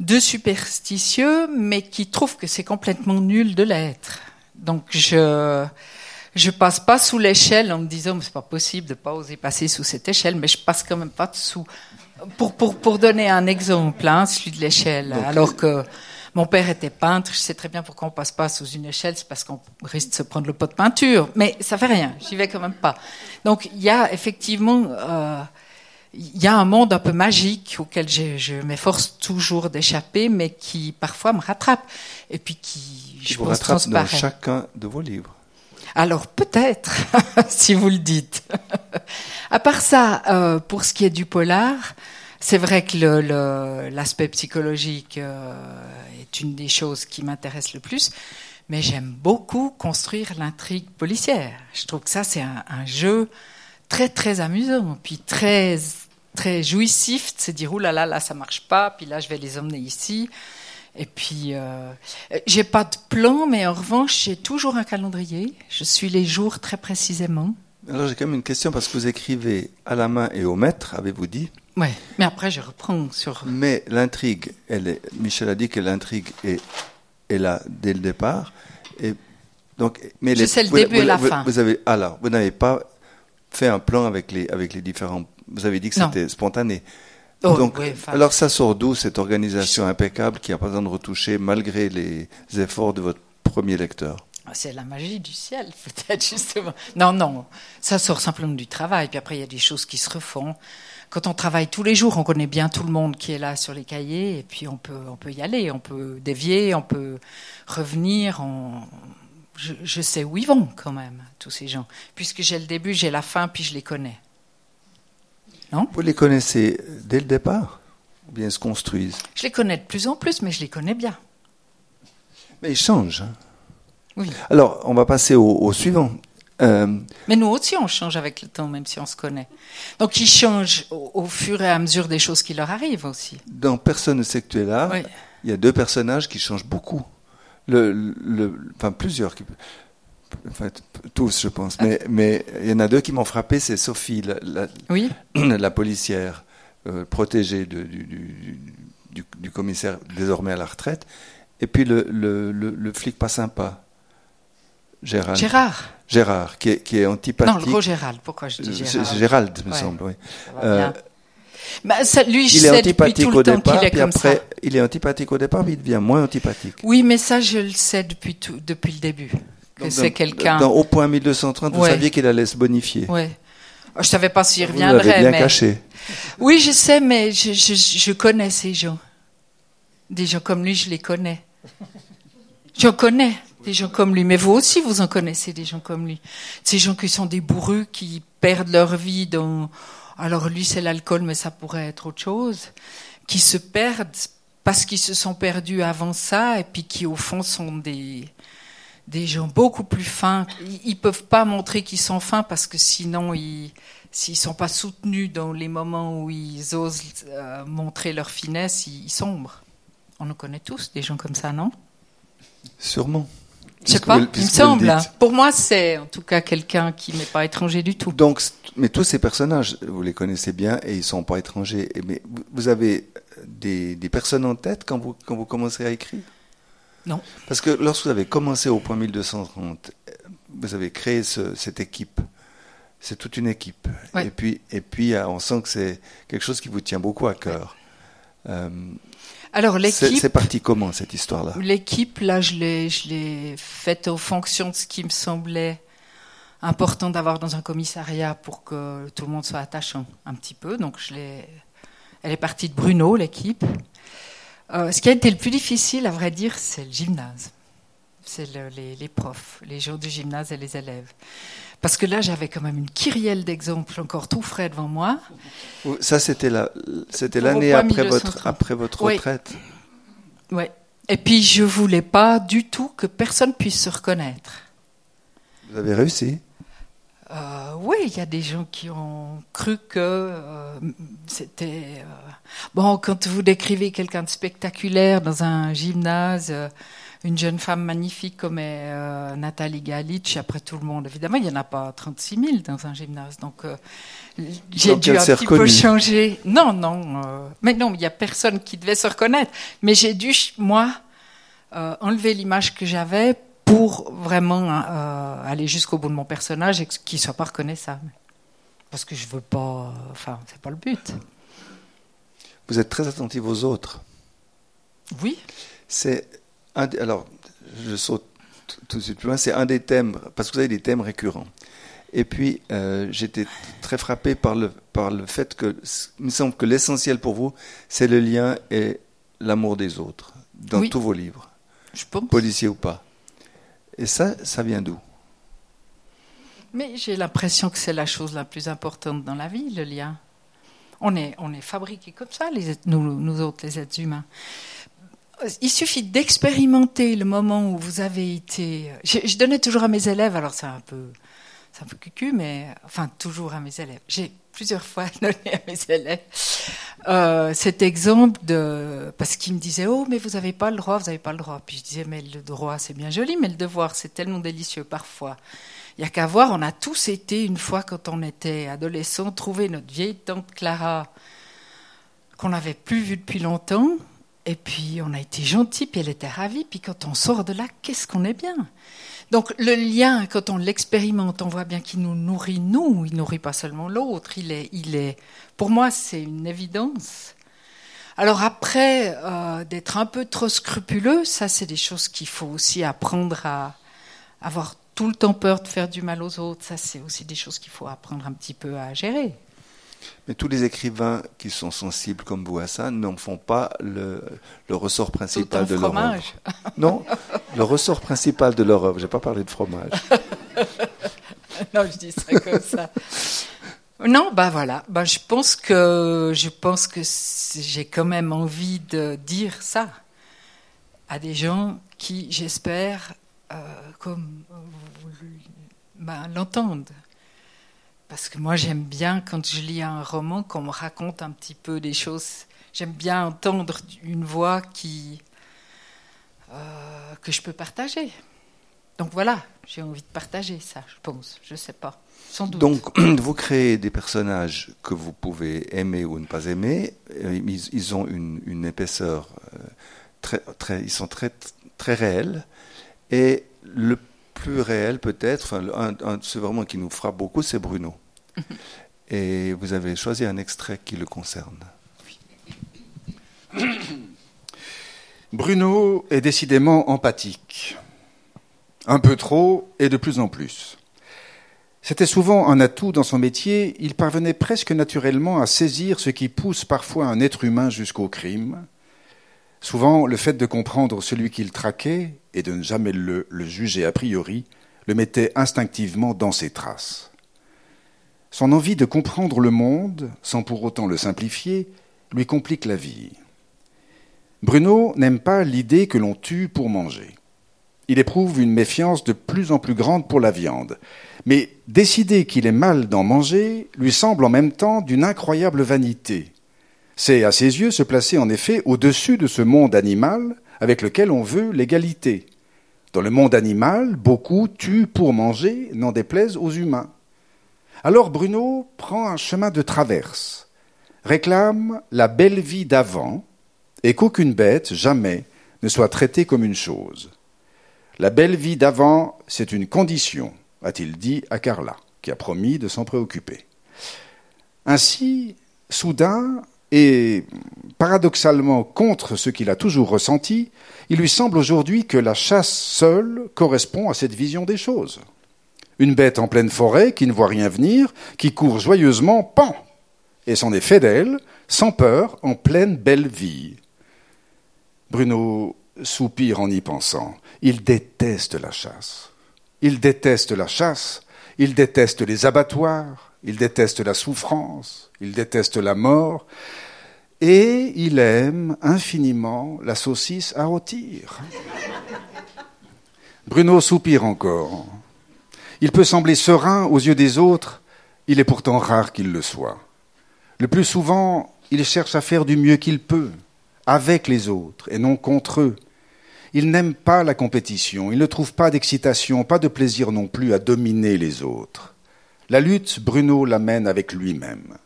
de superstitieux, mais qui trouve que c'est complètement nul de l'être. Donc je je passe pas sous l'échelle en me disant mais c'est pas possible de pas oser passer sous cette échelle, mais je passe quand même pas dessous. Pour pour pour donner un exemple, hein, celui de l'échelle, alors que mon père était peintre, je sais très bien pourquoi on passe pas sous une échelle, c'est parce qu'on risque de se prendre le pot de peinture, mais ça fait rien, j'y vais quand même pas. Donc il y a effectivement euh, il y a un monde un peu magique auquel je, je m'efforce toujours d'échapper, mais qui parfois me rattrape et puis qui Qui je vous pense rattrape dans chacun de vos livres. Alors peut-être, si vous le dites. à part ça, euh, pour ce qui est du polar, c'est vrai que l'aspect psychologique euh, est une des choses qui m'intéresse le plus, mais j'aime beaucoup construire l'intrigue policière. Je trouve que ça, c'est un, jeu très très amusant, puis très très jouissif de se dire ouh là là là ça marche pas, puis là je vais les emmener ici. Et puis, euh, j'ai pas de plan, mais en revanche, j'ai toujours un calendrier. Je suis les jours très précisément. Alors j'ai quand même une question parce que vous écrivez à la main et au mètre, avez-vous dit? Ouais. Mais après, je reprends sur. Mais l'intrigue, elle est, Michel a dit que l'intrigue est, est là dès le départ. Et donc, mais les- sais le vous- début et la vous- fin. Vous avez, alors, vous n'avez pas fait un plan avec les, avec les différents. Vous avez dit que c'était spontané. Oh, donc, oui, alors ça sort d'où cette organisation impeccable qui n'a pas besoin de retoucher malgré les efforts de votre premier lecteur? C'est la magie du ciel, peut-être, justement. Non, non. Ça sort simplement du travail. Puis après, il y a des choses qui se refont. Quand on travaille tous les jours, on connaît bien tout le monde qui est là sur les cahiers. Et puis, on peut, on peut y aller. On peut dévier, on peut revenir. On... Je, je sais où ils vont, quand même, tous ces gens. Puisque j'ai le début, j'ai la fin, puis je les connais. Vous les connaissez dès le départ Ou bien se construisent? Je les connais de plus en plus, mais je les connais bien. Mais ils changent. hein. Oui. Alors, on va passer au, au suivant. Euh, Mais nous aussi, on change avec le temps, même si on se connaît. Donc, ils changent au, au fur et à mesure des choses qui leur arrivent aussi. dans Personne ne sait que tu es là, Oui. il y a deux personnages qui changent beaucoup. Le, le, enfin, plusieurs. Qui, en fait, tous, je pense. Mais, mais il y en a deux qui m'ont frappé. C'est Sophie, la, la, Oui. la policière euh, protégée de- du, du, du- du commissaire désormais à la retraite. Et puis le, le, le, le flic pas sympa, Gérald. Gérard. Gérard, qui est, qui est antipathique. Non, le gros Gérald. Pourquoi je dis Euh, Gérard c'est Gérald, me Ouais. semble. Oui. Euh. Bah, ça, lui, il est antipathique tout au départ, est puis après, ça. il est antipathique au départ, puis il devient moins antipathique. Oui, mais ça, je le sais depuis, tout, depuis le début. Que c'est quelqu'un. Au point 1230, vous saviez qu'il allait se bonifier. Ouais. Oh, Je savais pas s'il Vous l'avez reviendrait, bien mais. caché. Oui, je sais, mais je, je, je connais ces gens. Des gens comme lui, je les connais. J'en connais des gens comme lui, mais vous aussi, vous en connaissez des gens comme lui. Ces gens qui sont des bourrus, qui perdent leur vie dans. Alors lui, c'est l'alcool, mais ça pourrait être autre chose. Qui se perdent parce qu'ils se sont perdus avant ça, et puis qui au fond sont des des gens beaucoup plus fins. Ils, ils peuvent pas montrer qu'ils sont fins parce que sinon ils s'ils sont pas soutenus dans les moments où ils osent euh, montrer leur finesse, ils, ils sombrent. On nous connaît tous, des gens comme ça, non? Sûrement. Je sais pas, vous- il me semble. Pour moi, c'est en tout cas quelqu'un qui n'est pas étranger du tout. Donc, mais tous ces personnages, vous les connaissez bien et ils sont pas étrangers. Mais vous- vous avez des, des personnes en tête quand vous, quand vous commencez à écrire? Non. Parce que lorsque vous avez commencé au point 1230, euh, vous avez créé ce- cette équipe. C'est toute une équipe. Ouais. Et puis, et puis, euh, on sent que c'est quelque chose qui vous tient beaucoup à cœur. Euh, Alors l'équipe, c'est parti comment cette histoire-là? L'équipe, là, je l'ai, je l'ai faite en fonction de ce qui me semblait important d'avoir dans un commissariat pour que tout le monde soit attachant, un petit peu. Donc je l'ai, elle est partie de Bruno, l'équipe. Euh, ce qui a été le plus difficile, à vrai dire, c'est le gymnase. C'est le- les, les profs, les gens du gymnase et les élèves. Parce que là, j'avais quand même une kyrielle d'exemples encore tout frais devant moi. Ça, c'était la, c'était l'année après 1230. votre, après votre Oui. retraite. Ouais. Et puis, je voulais pas du tout que personne puisse se reconnaître. Vous avez réussi. Euh, oui, il y a des gens qui ont cru que euh, c'était... euh, Bon, quand vous décrivez quelqu'un de spectaculaire dans un gymnase, euh, une jeune femme magnifique comme est euh, Nathalie Galitch, après tout le monde, évidemment, il n'y en a pas 36 000 dans un gymnase. Donc, euh, j'ai dû un petit peu reconnue. changer. Non, non. euh, mais non, il n'y a personne qui devait se reconnaître. Mais j'ai dû, moi, enlever l'image que j'avais pour vraiment aller jusqu'au bout de mon personnage et qu'il soit pas reconnaissable. Parce que je veux pas. Enfin, c'est pas le but. Vous êtes très attentif aux autres. Oui. C'est un des- alors je saute tout de suite plus loin. C'est un des thèmes parce que vous avez des thèmes récurrents. Et puis euh, j'étais très frappé par le par le fait que il me semble que l'essentiel pour vous c'est le lien et l'amour des autres dans Oui. tous vos livres, Je pense. policiers ou pas. Et ça, ça vient d'où? Mais j'ai l'impression que c'est la chose la plus importante dans la vie, le lien. On est, on est fabriqués comme ça, les nous, nous autres, les êtres humains. Il suffit d'expérimenter le moment où vous avez été. Je, je donnais toujours à mes élèves, alors c'est un peu, c'est un peu cucu, mais enfin toujours à mes élèves. J'ai plusieurs fois donné à mes élèves euh, cet exemple de parce qu'ils me disaient oh mais vous n'avez pas le droit, vous n'avez pas le droit. Puis je disais mais le droit c'est bien joli, mais le devoir c'est tellement délicieux parfois. Il n'y a qu'à voir, on a tous été, une fois quand on était adolescent, trouver notre vieille tante Clara qu'on n'avait plus vue depuis longtemps. Et puis on a été gentils, puis elle était ravie. Puis quand on sort de là, qu'est-ce qu'on est bien? Donc le lien, quand on l'expérimente, on voit bien qu'il nous nourrit nous, il nourrit pas seulement l'autre. Il est, il est. Pour moi, c'est une évidence. Alors après, euh, d'être un peu trop scrupuleux, ça c'est des choses qu'il faut aussi apprendre à avoir tout le temps peur de faire du mal aux autres. Ça c'est aussi des choses qu'il faut apprendre un petit peu à gérer. Mais tous les écrivains qui sont sensibles comme vous à ça n'en font pas le, le ressort principal de leur œuvre. fromage. Non, le ressort principal de leur œuvre. J'ai pas parlé de fromage. non, je dis ça comme ça. Non, bah voilà. Bah, je pense que je pense que j'ai quand même envie de dire ça à des gens qui, j'espère, euh, comme bah, l'entendent. Parce que moi, j'aime bien quand je lis un roman qu'on me raconte un petit peu des choses. J'aime bien entendre une voix qui euh, que je peux partager. Donc voilà, j'ai envie de partager ça, je pense. Je sais pas, sans doute. Donc, vous créez des personnages que vous pouvez aimer ou ne pas aimer. Euh, Ils, ont une, une épaisseur euh, très, très, ils sont très, très réels. Et le plus réel, peut-être, enfin, un, vraiment qui nous frappe beaucoup, c'est Bruno. Et vous avez choisi un extrait qui le concerne. Bruno est décidément empathique. Un peu trop et de plus en plus. C'était souvent un atout dans son métier, il parvenait presque naturellement à saisir ce qui pousse parfois un être humain jusqu'au crime. Souvent, le fait de comprendre celui qu'il traquait et de ne jamais le, juger a priori le mettait instinctivement dans ses traces. Son envie de comprendre le monde, sans pour autant le simplifier, lui complique la vie. Bruno n'aime pas l'idée que l'on tue pour manger. Il éprouve une méfiance de plus en plus grande pour la viande. Mais décider qu'il est mal d'en manger lui semble en même temps d'une incroyable vanité. C'est à ses yeux se placer en effet au-dessus de ce monde animal avec lequel on veut l'égalité. Dans le monde animal, beaucoup tuent pour manger, n'en déplaise aux humains. Alors Bruno prend un chemin de traverse, réclame la belle vie d'avant, et qu'aucune bête, jamais, ne soit traitée comme une chose. La belle vie d'avant, c'est une condition, a-t-il dit à Carla, qui a promis de s'en préoccuper. Ainsi, soudain, et paradoxalement contre ce qu'il a toujours ressenti, il lui semble aujourd'hui que la chasse seule correspond à cette vision des choses. Une bête en pleine forêt qui ne voit rien venir, qui court joyeusement, pan, et s'en est fait d'elle, sans peur, en pleine belle vie. Bruno soupire en y pensant. Il déteste la chasse. Il déteste la chasse, il déteste les abattoirs, il déteste la souffrance, il déteste la mort, et il aime infiniment la saucisse à rôtir. Bruno soupire encore. Il peut sembler serein aux yeux des autres, il est pourtant rare qu'il le soit. Le plus souvent, il cherche à faire du mieux qu'il peut, avec les autres et non contre eux. Il n'aime pas la compétition, il ne trouve pas d'excitation, pas de plaisir non plus à dominer les autres. La lutte, Bruno la mène avec lui-même.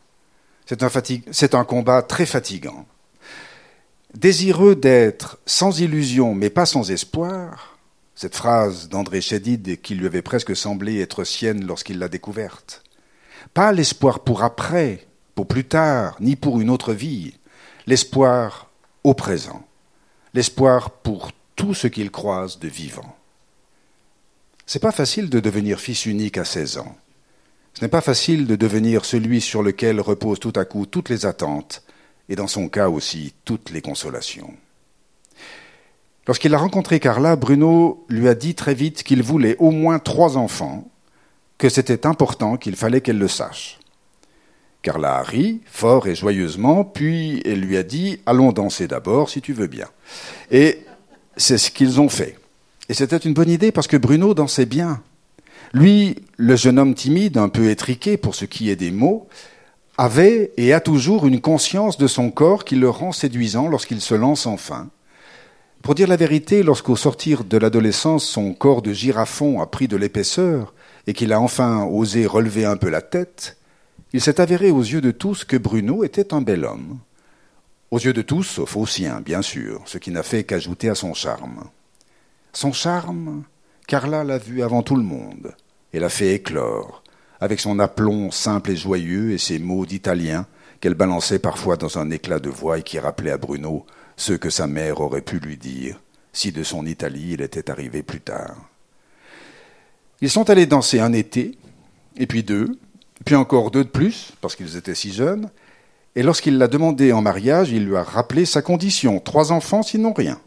C'est un, combat très fatigant. Désireux d'être sans illusion mais pas sans espoir, cette phrase d'André Chédid qui lui avait presque semblé être sienne lorsqu'il l'a découverte. Pas l'espoir pour après, pour plus tard, ni pour une autre vie, l'espoir au présent, l'espoir pour tout ce qu'il croise de vivant. C'est pas facile de devenir fils unique à 16 ans. Ce n'est pas facile de devenir celui sur lequel reposent tout à coup toutes les attentes, et dans son cas aussi toutes les consolations. Lorsqu'il a rencontré Carla, Bruno lui a dit très vite qu'il voulait au moins trois enfants, que c'était important, qu'il fallait qu'elle le sache. Carla a ri, fort et joyeusement, puis elle lui a dit Allons danser d'abord, si tu veux bien. Et c'est ce qu'ils ont fait. Et c'était une bonne idée parce que Bruno dansait bien. Lui, le jeune homme timide, un peu étriqué pour ce qui est des mots, avait et a toujours une conscience de son corps qui le rend séduisant lorsqu'il se lance enfin. Pour dire la vérité, lorsqu'au sortir de l'adolescence, son corps de girafon a pris de l'épaisseur et qu'il a enfin osé relever un peu la tête, il s'est avéré aux yeux de tous que Bruno était un bel homme. Aux yeux de tous, sauf aux siens, bien sûr, ce qui n'a fait qu'ajouter à son charme. Son charme, Carla l'a vu avant tout le monde et l'a fait éclore, avec son aplomb simple et joyeux et ses mots d'italien qu'elle balançait parfois dans un éclat de voix et qui rappelait à Bruno ceux que sa mère aurait pu lui dire si de son Italie il était arrivé plus tard. Ils sont allés danser un été, et puis deux, puis encore deux de plus, parce qu'ils étaient si jeunes, et lorsqu'il l'a demandé en mariage, il lui a rappelé sa condition, trois enfants sinon rien.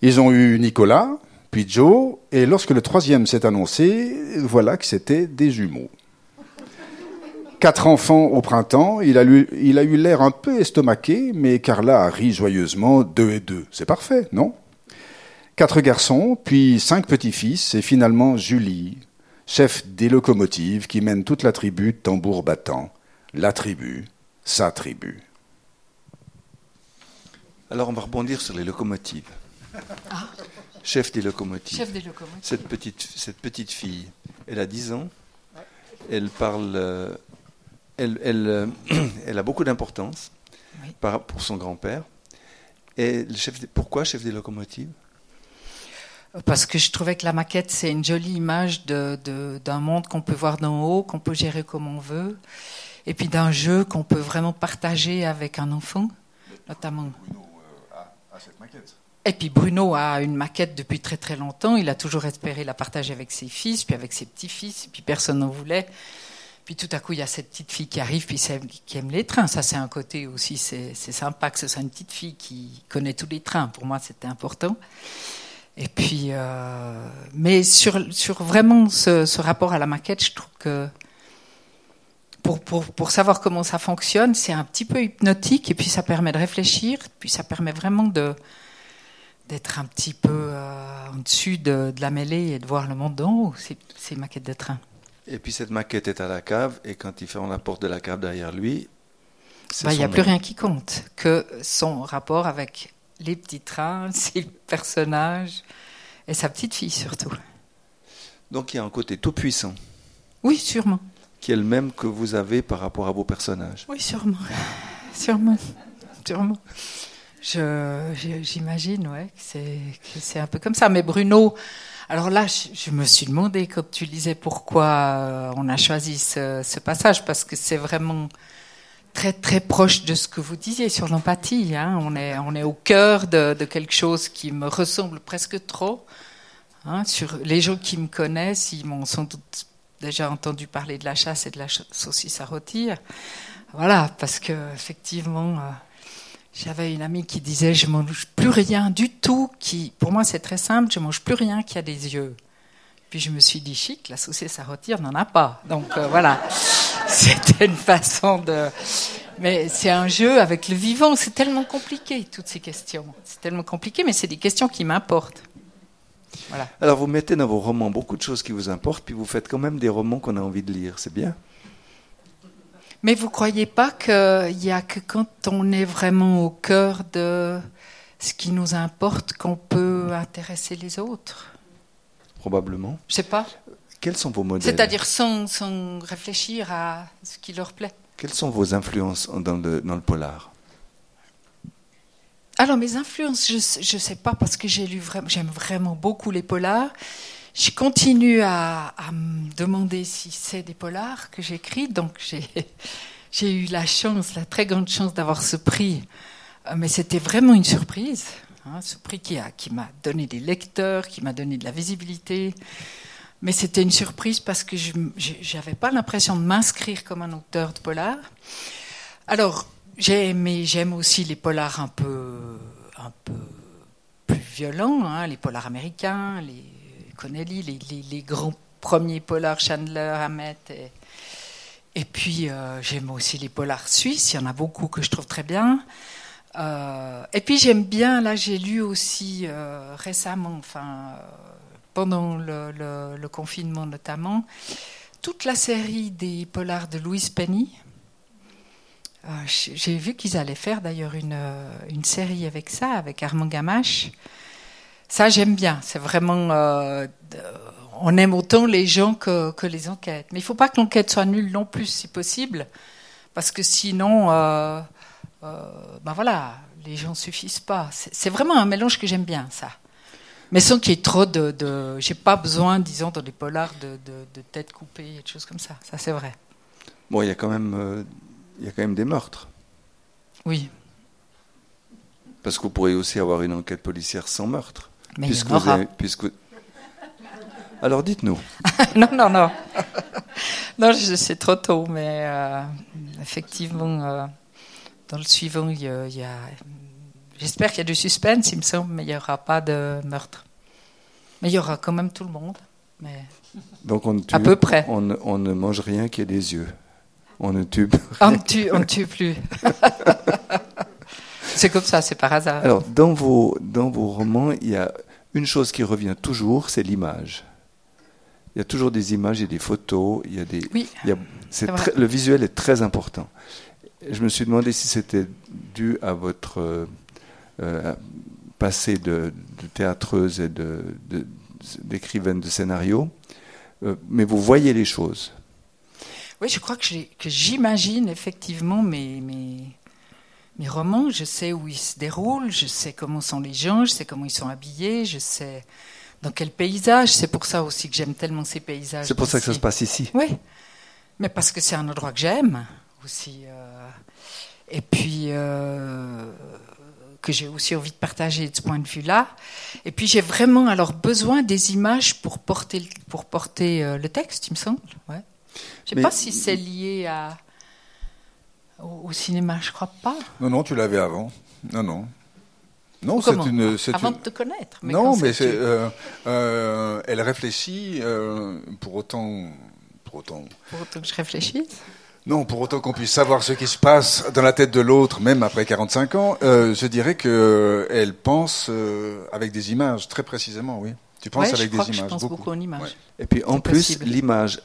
Ils ont eu Nicolas, puis Joe, et lorsque le troisième s'est annoncé, voilà que c'était des jumeaux. Quatre enfants au printemps, il a, eu l'air un peu estomaqué, mais Carla a ri joyeusement, deux et deux. C'est parfait, non? Quatre garçons, puis cinq petits-fils, et finalement Julie, chef des locomotives qui mène toute la tribu tambour battant. La tribu, sa tribu. Alors on va rebondir sur les locomotives. Ah. Chef des locomotives. Cette petite, cette petite fille, elle a 10 ans. Elle parle. Euh, elle, elle, euh, elle, a beaucoup d'importance pour son grand-père. Et le chef pourquoi chef des locomotives? Parce que je trouvais que la maquette, c'est une jolie image d'un de, d'un monde qu'on peut voir d'en haut, qu'on peut gérer comme on veut, et puis d'un jeu qu'on peut vraiment partager avec un enfant, notamment. Et puis Bruno a une maquette depuis très très longtemps. Il a toujours espéré la partager avec ses fils, puis avec ses petits-fils, et puis personne n'en voulait. Puis tout à coup, il y a cette petite fille qui arrive, puis qui aime les trains. Ça, c'est un côté aussi, c'est sympa que ce soit une petite fille qui connaît tous les trains. Pour moi, c'était important. Et puis, euh, mais sur, sur vraiment ce, ce, rapport à la maquette, je trouve que pour, pour, pour savoir comment ça fonctionne, c'est un petit peu hypnotique, et puis ça permet de réfléchir, puis ça permet vraiment de d'être un petit peu euh, en dessus de, la mêlée et de voir le monde d'en haut, ces, maquettes de train. Et puis cette maquette est à la cave, et quand il ferme la porte de la cave derrière lui, C'est Bah, Il n'y a plus rien qui compte que son rapport avec les petits trains, ses personnages et sa petite fille surtout. Donc il y a un côté tout puissant, Oui, sûrement. qui est le même que vous avez par rapport à vos personnages. Oui, sûrement. Sûrement. Sûrement. J'imagine, ouais, que c'est un peu comme ça. Mais Bruno, alors là, je, me suis demandé quand tu lisais pourquoi euh, on a choisi ce, ce passage, parce que c'est vraiment très très proche de ce que vous disiez sur l'empathie. hein. On est on est au cœur de, de quelque chose qui me ressemble presque trop. hein. Sur les gens qui me connaissent, ils m'ont sans doute déjà entendu parler de la chasse et de la saucisse à rôtir. Voilà, parce que effectivement, euh, j'avais une amie qui disait je mange plus rien du tout. Qui, pour moi, c'est très simple. Je mange plus rien qui a des yeux. Puis je me suis dit chic, la saucisse à rôtir n'en a pas. Donc euh, voilà, c'était une façon de. Mais c'est un jeu avec le vivant. C'est tellement compliqué toutes ces questions. C'est tellement compliqué, mais c'est des questions qui m'importent. Voilà. Alors vous mettez dans vos romans beaucoup de choses qui vous importent, puis vous faites quand même des romans qu'on a envie de lire, c'est bien Mais vous croyez pas qu'il y a que quand on est vraiment au cœur de ce qui nous importe qu'on peut intéresser les autres? Probablement. Je sais pas. Quels sont vos modèles? C'est-à-dire sans, sans réfléchir à ce qui leur plaît. Quelles sont vos influences dans le, dans le polar? Alors mes influences, je je sais pas parce que j'ai lu j'aime vraiment beaucoup les polars. Je continue à, me demander si c'est des polars que j'écris, donc j'ai eu la chance, la très grande chance d'avoir ce prix. Euh, Mais c'était vraiment une surprise, hein, ce prix qui m'a donné des lecteurs, qui m'a donné de la visibilité. Mais c'était une surprise parce que je n'avais pas l'impression de m'inscrire comme un auteur de polar. Alors, j'aime aussi les polars un peu, un peu plus violents, hein, les polars américains, les Connelly, les, grands premiers polars Chandler, Hammett. Et, puis, euh, j'aime aussi les polars suisses, il y en a beaucoup que je trouve très bien. Euh, et puis, j'aime bien, là, j'ai lu aussi euh, récemment, enfin, pendant le, confinement notamment, toute la série des polars de Louise Penny. J'ai vu qu'ils allaient faire d'ailleurs une, une série avec ça, avec Armand Gamache. Ça, j'aime bien. C'est vraiment. euh, on aime autant les gens que, que les enquêtes. Mais il ne faut pas que l'enquête soit nulle non plus, si possible, parce que sinon, euh, euh, ben voilà, les gens ne suffisent pas. C'est vraiment un mélange que j'aime bien, ça. Mais sans qu'il y ait trop de. de J'ai pas besoin, disons, dans les polars, de, de, de têtes coupées et de choses comme ça. Ça, c'est vrai. Bon, il y a quand même, il y a quand même des meurtres. Oui. Parce que vous pourriez aussi avoir une enquête policière sans meurtre. Mais il y puisque en vous aura. avez- puisque... Alors dites-nous. non, non, non. non, je- c'est trop tôt, mais euh, effectivement, euh, dans le suivant, il y a. il y a- J'espère qu'il y a du suspense, il me semble, mais il n'y aura pas de meurtre. Mais il y aura quand même tout le monde. Mais Donc on ne tue, À peu près. On ne, on ne mange rien qui ait des yeux. On ne tue. on ne tue, on ne tue plus. c'est comme ça, c'est par hasard. Alors dans vos dans vos romans, il y a une chose qui revient toujours, c'est l'image. Il y a toujours des images et des photos. Il y a des. Oui, il y a- c'est vrai. très- le visuel est très important. Je me suis demandé si c'était dû à votre euh, euh, passé de, de théâtreuse et de, de- d'écrivaine de scénario, Euh, mais vous voyez les choses. Oui, je crois que j'ai- que j'imagine effectivement mes, mes, mes romans. Je sais où ils se déroulent, je sais comment sont les gens, je sais comment ils sont habillés, je sais dans quel paysage. C'est pour ça aussi que j'aime tellement ces paysages. C'est pour ça que ça se passe ici. Oui, mais parce que c'est un endroit que j'aime aussi. euh, et puis euh, que j'ai aussi envie de partager de ce point de vue-là. Et puis j'ai vraiment alors besoin des images pour porter, le- pour porter euh, le texte, il me semble. Ouais. Je sais Mais- pas si c'est lié à, au, au cinéma, je crois pas. Non, non, tu l'avais avant. Non, non. Non, c'est comment une. Avant une- de te connaître. Mais non, mais c'est euh, euh, elle réfléchit euh, pour autant. Pour autant. pour autant que je réfléchisse. Non, pour autant qu'on puisse savoir ce qui se passe dans la tête de l'autre, même après 45 ans, euh, je dirais que elle pense euh, avec des images, très précisément, oui. Tu penses Ouais, je avec crois des que je images pense beaucoup, en images. Ouais. Et puis en plus, l'image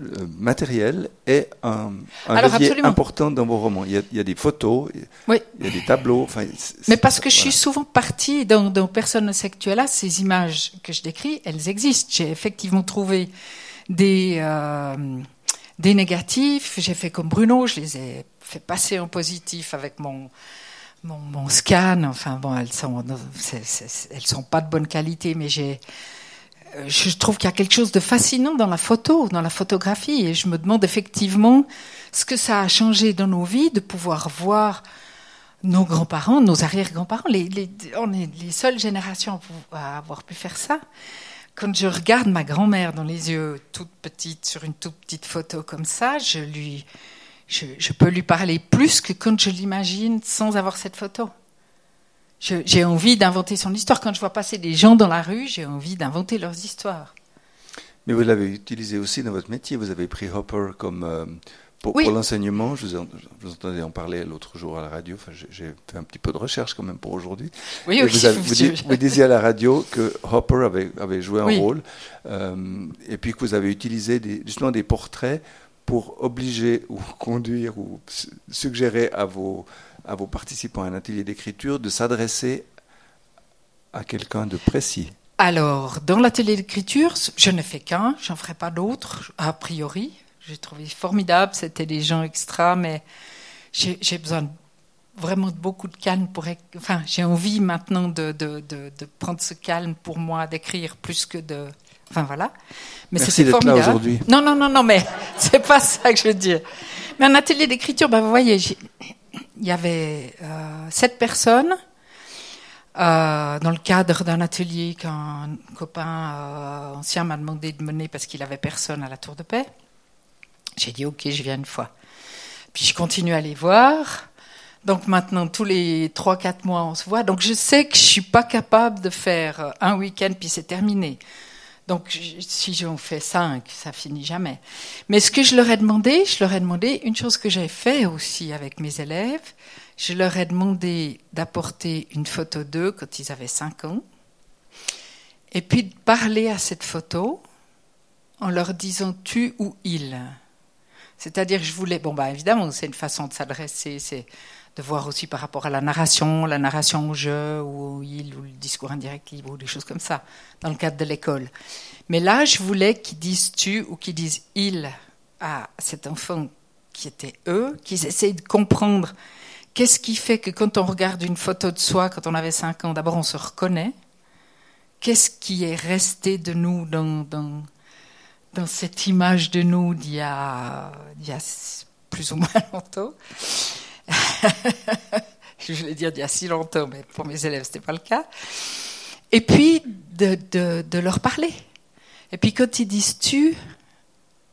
euh, matériel est un, un Alors, levier absolument. important dans vos romans. Il y a, il y a des photos, Oui. il y a des tableaux. Enfin, Mais parce que je suis souvent partie dans, dans Personne Sexuella, ces images que je décris, elles existent. J'ai effectivement trouvé des, euh, des négatifs. J'ai fait comme Bruno, je les ai fait passer en positif avec mon, mon, mon scan. Enfin bon, elles sont, elles sont pas de bonne qualité, mais j'ai, euh, je trouve qu'il y a quelque chose de fascinant dans la photo, dans la photographie, et je me demande effectivement ce que ça a changé dans nos vies de pouvoir voir nos grands-parents, nos arrière-grands-parents, les, on est les seules générations à avoir pu faire ça. Quand je regarde ma grand-mère dans les yeux, toute petite, sur une toute petite photo comme ça, je lui, je, je peux lui parler plus que quand je l'imagine sans avoir cette photo. J'ai envie d'inventer son histoire. Quand je vois passer des gens dans la rue, j'ai envie d'inventer leurs histoires. Mais vous l'avez utilisé aussi dans votre métier. Vous avez pris Hopper comme euh, pour, Oui. pour l'enseignement. Je vous, en- je vous entendais en parler l'autre jour à la radio. Enfin, j'ai- fait un petit peu de recherche quand même pour aujourd'hui. Oui, oui, vous, avez- vous, je- di- vous disiez à la radio que Hopper avait, avait joué un rôle, euh, et puis que vous avez utilisé des, justement des portraits pour obliger ou conduire ou su- suggérer à vos, à vos participants à un atelier d'écriture de s'adresser à quelqu'un de précis. Alors, dans l'atelier d'écriture, je ne fais qu'un, j'en ferai pas d'autres, a priori. J'ai trouvé formidable, c'était des gens extra, mais j'ai besoin vraiment de beaucoup de calme pour. Enfin, j'ai envie maintenant de, de, de, de prendre ce calme pour moi, d'écrire plus que de. Enfin, voilà. Mais Merci d'être là formidable. aujourd'hui. Non, non, non, non, mais c'est pas ça que je veux dire. Mais un atelier d'écriture, ben, vous voyez, il y avait euh, sept personnes. Euh, dans le cadre d'un atelier qu'un copain euh, ancien m'a demandé de mener parce qu'il avait personne à la Tour de Paix. J'ai dit ok, je viens une fois. Puis je continue à les voir. Donc maintenant, tous les 3-4 mois, on se voit. Donc je sais que je suis pas capable de faire un week-end puis c'est terminé. Donc si j'en fais 5, ça finit jamais. Mais ce que je leur ai demandé, je leur ai demandé une chose que j'ai fait aussi avec mes élèves. Je leur ai demandé d'apporter une photo d'eux quand ils avaient 5 ans. Et puis de parler à cette photo en leur disant tu ou il? C'est-à-dire, je voulais. Bon, bah, évidemment, c'est une façon de s'adresser, c'est de voir aussi par rapport à la narration, la narration au jeu, ou au il, ou le discours indirect libre, ou des choses comme ça, dans le cadre de l'école. Mais là, je voulais qu'ils disent tu ou qu'ils disent il à cet enfant qui était eux, qu'ils essayent de comprendre qu'est-ce qui fait que quand on regarde une photo de soi, quand on avait 5 ans, d'abord on se reconnaît. Qu'est-ce qui est resté de nous dans, dans, dans cette image de nous d'il y a, d'il y a plus ou moins longtemps. Je voulais dire d'il y a si longtemps, mais pour mes élèves, ce n'était pas le cas. Et puis, de, leur parler. Et puis, quand ils disent tu,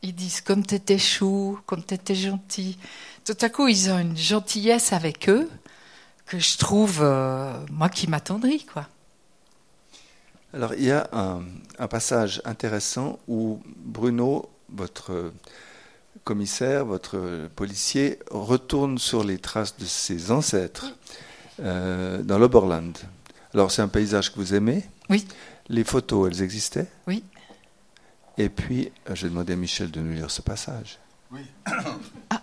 ils disent comme tu étais chou, comme tu étais gentil. Tout à coup, ils ont une gentillesse avec eux que je trouve, euh, moi, qui m'attendrit, quoi. Alors, il y a un, un, passage intéressant où Bruno, votre commissaire, votre policier, retourne sur les traces de ses ancêtres euh, dans l'Oberland. Alors, c'est un paysage que vous aimez Oui. Les photos, elles existaient Oui. Et puis, j'ai demandé à Michel de nous lire ce passage. Oui. Ah.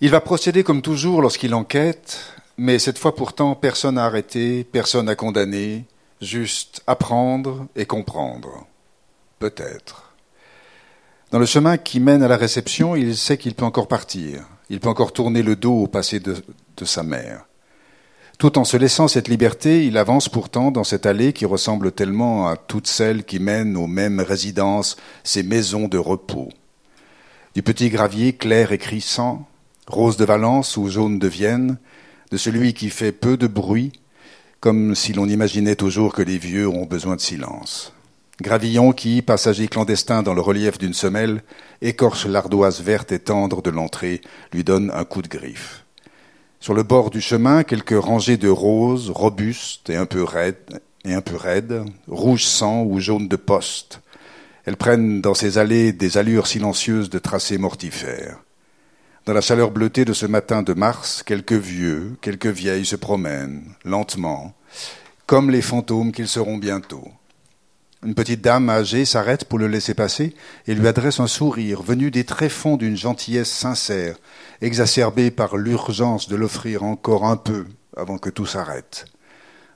Il va procéder comme toujours lorsqu'il enquête, mais cette fois pourtant, personne n'a arrêté, personne n'a condamné, juste apprendre et comprendre. Peut-être. Dans le chemin qui mène à la réception, il sait qu'il peut encore partir. Il peut encore tourner le dos au passé de, de, sa mère. Tout en se laissant cette liberté, il avance pourtant dans cette allée qui ressemble tellement à toutes celles qui mènent aux mêmes résidences, ces maisons de repos. Du petit gravier clair et crissant, rose de Valence ou jaune de Vienne, de celui qui fait peu de bruit, comme si l'on imaginait toujours que les vieux ont besoin de silence. Gravillon qui, passager clandestin dans le relief d'une semelle, écorche l'ardoise verte et tendre de l'entrée, lui donne un coup de griffe. Sur le bord du chemin, quelques rangées de roses, robustes et un peu raides, et un peu raides, rouge sang ou jaune de poste. Elles prennent dans ces allées des allures silencieuses de tracés mortifères. Dans la chaleur bleutée de ce matin de mars, quelques vieux, quelques vieilles se promènent, lentement, comme les fantômes qu'ils seront bientôt. Une petite dame âgée s'arrête pour le laisser passer et lui adresse un sourire venu des tréfonds d'une gentillesse sincère, exacerbée par l'urgence de l'offrir encore un peu avant que tout s'arrête.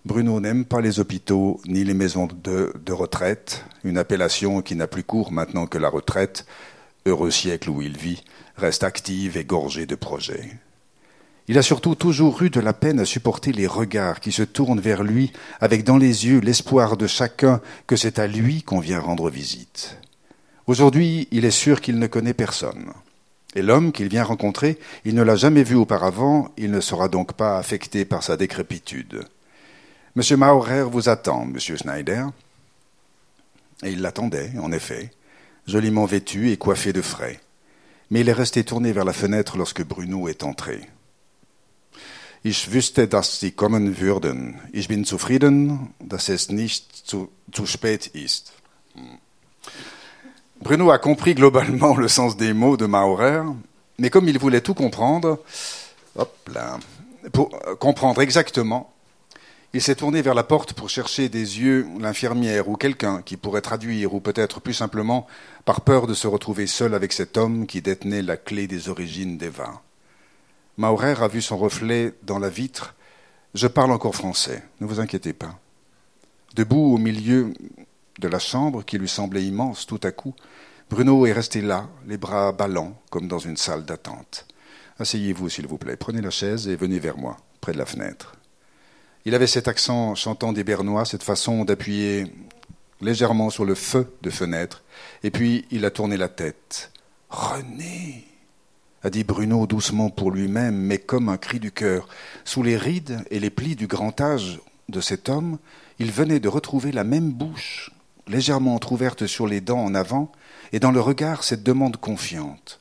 Bruno n'aime pas les hôpitaux ni les maisons de, de retraite, une appellation qui n'a plus cours maintenant que la retraite, heureux siècle où il vit, reste active et gorgée de projets. Il a surtout toujours eu de la peine à supporter les regards qui se tournent vers lui avec dans les yeux l'espoir de chacun que c'est à lui qu'on vient rendre visite. Aujourd'hui, il est sûr qu'il ne connaît personne. Et l'homme qu'il vient rencontrer, il ne l'a jamais vu auparavant, il ne sera donc pas affecté par sa décrépitude. Monsieur Maurer vous attend, monsieur Schneider. Et il l'attendait, en effet, joliment vêtu et coiffé de frais. Mais il est resté tourné vers la fenêtre lorsque Bruno est entré. Ich wüsste, dass Sie kommen würden. Ich bin zufrieden, dass es nicht zu, spät ist. Bruno a compris globalement le sens des mots de Maurer, mais comme il voulait tout comprendre, pour comprendre exactement, il s'est tourné vers la porte pour chercher des yeux l'infirmière ou quelqu'un qui pourrait traduire, ou peut-être plus simplement par peur de se retrouver seul avec cet homme qui détenait la clé des origines des vins. Maurer a vu son reflet dans la vitre. Je parle encore français, ne vous inquiétez pas. Debout au milieu de la chambre qui lui semblait immense tout à coup, Bruno est resté là, les bras ballants, comme dans une salle d'attente. Asseyez-vous, s'il vous plaît, prenez la chaise et venez vers moi, près de la fenêtre. Il avait cet accent chantant des Bernois, cette façon d'appuyer légèrement sur le feu de fenêtre, et puis il a tourné la tête. René a dit Bruno doucement pour lui-même, mais comme un cri du cœur. Sous les rides et les plis du grand âge de cet homme, il venait de retrouver la même bouche, légèrement entr'ouverte sur les dents en avant, et dans le regard cette demande confiante.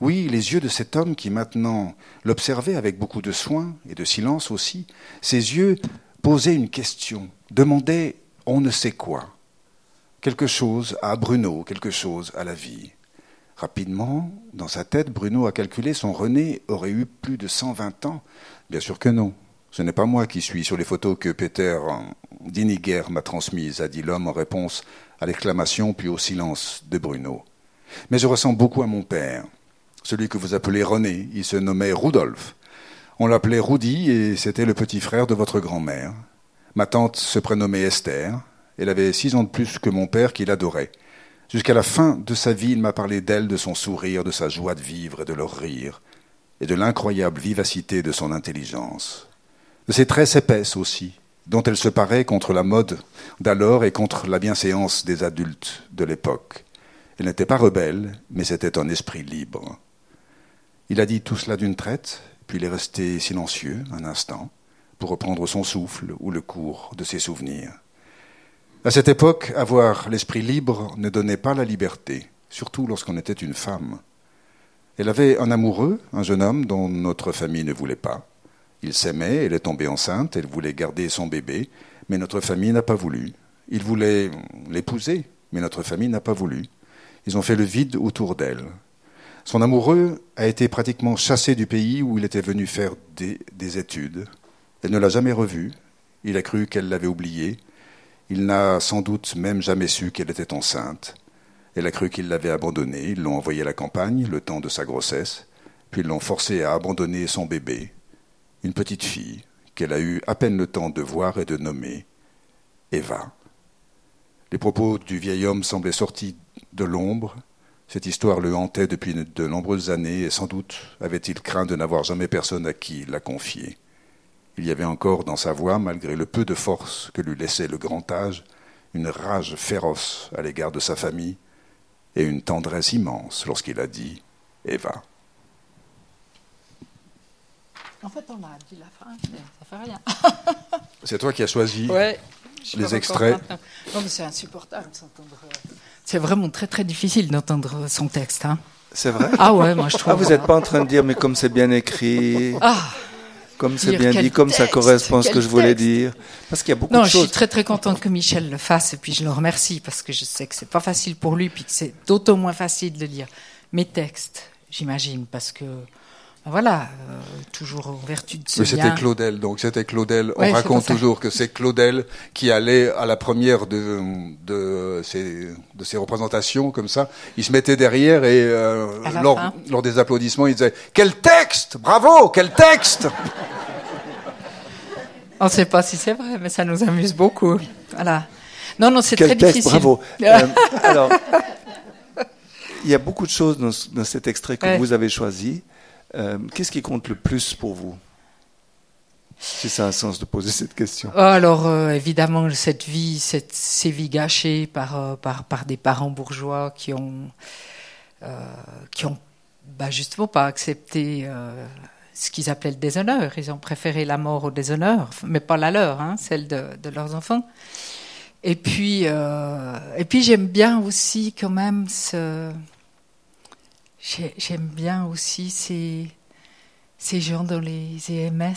Oui, les yeux de cet homme qui maintenant l'observait avec beaucoup de soin et de silence aussi, ses yeux posaient une question, demandaient on ne sait quoi. Quelque chose à Bruno, quelque chose à la vie. Rapidement, dans sa tête, Bruno a calculé son René aurait eu plus de 120 ans. Bien sûr que non. Ce n'est pas moi qui suis sur les photos que Peter Diniger m'a transmises, a dit l'homme en réponse à l'exclamation puis au silence de Bruno. Mais je ressemble beaucoup à mon père, celui que vous appelez René. Il se nommait Rudolf. On l'appelait Rudy et c'était le petit frère de votre grand-mère. Ma tante se prénommait Esther. Elle avait six ans de plus que mon père qu'il adorait. Jusqu'à la fin de sa vie, il m'a parlé d'elle, de son sourire, de sa joie de vivre et de leur rire, et de l'incroyable vivacité de son intelligence. De ses tresses épaisses aussi, dont elle se parait contre la mode d'alors et contre la bienséance des adultes de l'époque. Elle n'était pas rebelle, mais c'était un esprit libre. Il a dit tout cela d'une traite, puis il est resté silencieux un instant, pour reprendre son souffle ou le cours de ses souvenirs. À cette époque, avoir l'esprit libre ne donnait pas la liberté, surtout lorsqu'on était une femme. Elle avait un amoureux, un jeune homme dont notre famille ne voulait pas. Il s'aimait, elle est tombée enceinte, elle voulait garder son bébé, mais notre famille n'a pas voulu. Il voulait l'épouser, mais notre famille n'a pas voulu. Ils ont fait le vide autour d'elle. Son amoureux a été pratiquement chassé du pays où il était venu faire des, des études. Elle ne l'a jamais revu. Il a cru qu'elle l'avait oublié. Il n'a sans doute même jamais su qu'elle était enceinte. Elle a cru qu'il l'avait abandonnée, ils l'ont envoyée à la campagne le temps de sa grossesse, puis ils l'ont forcée à abandonner son bébé, une petite fille qu'elle a eu à peine le temps de voir et de nommer Eva. Les propos du vieil homme semblaient sortis de l'ombre. Cette histoire le hantait depuis de nombreuses années et sans doute avait-il craint de n'avoir jamais personne à qui la confier. Il y avait encore dans sa voix, malgré le peu de force que lui laissait le grand âge, une rage féroce à l'égard de sa famille et une tendresse immense lorsqu'il a dit Eva. En fait, on a dit la fin, mais ça fait rien. C'est toi qui as choisi Ouais. les extraits. Non, mais c'est insupportable de s'entendre. C'est vraiment très très difficile d'entendre son texte. Hein. C'est vrai? Ah ouais, moi je trouve. Ah, vous n'êtes pas en train de dire, mais comme c'est bien écrit, Ah comme c'est bien dit, comme ça correspond à ce que je voulais texte. dire. Parce qu'il y a beaucoup non, de je suis choses. très très contente que Michel le fasse et puis je le remercie parce que je sais que c'est pas facile pour lui puis que c'est d'autant moins facile de lire mes textes, j'imagine, parce que voilà, euh, toujours en vertu de ce Mais c'était. Claudel, donc c'était Claudel. Ouais, On raconte toujours que c'est Claudel qui allait à la première de, de, ces, de ces représentations, comme ça. Il se mettait derrière et euh, lors, des applaudissements, il disait « Quel texte Bravo Quel texte !» On ne sait pas si c'est vrai, mais ça nous amuse beaucoup. Voilà. Non, non, c'est Quel très texte, difficile. bravo. Euh, alors, il y a beaucoup de choses dans, dans cet extrait que Ouais. vous avez choisi. Euh, Qu'est-ce qui compte le plus pour vous Si ça a un sens de poser cette question? Oh, Alors, euh, évidemment, cette vie, ces vies gâchées par, euh, par, des parents bourgeois qui ont, bah, justement pas accepté ce qu'ils appelaient le déshonneur. Ils ont préféré la mort au déshonneur, mais pas la leur, hein, celle de, leurs enfants. Et puis j'aime bien aussi quand même ce. J'ai- J'aime bien aussi ces, gens dans les EMS.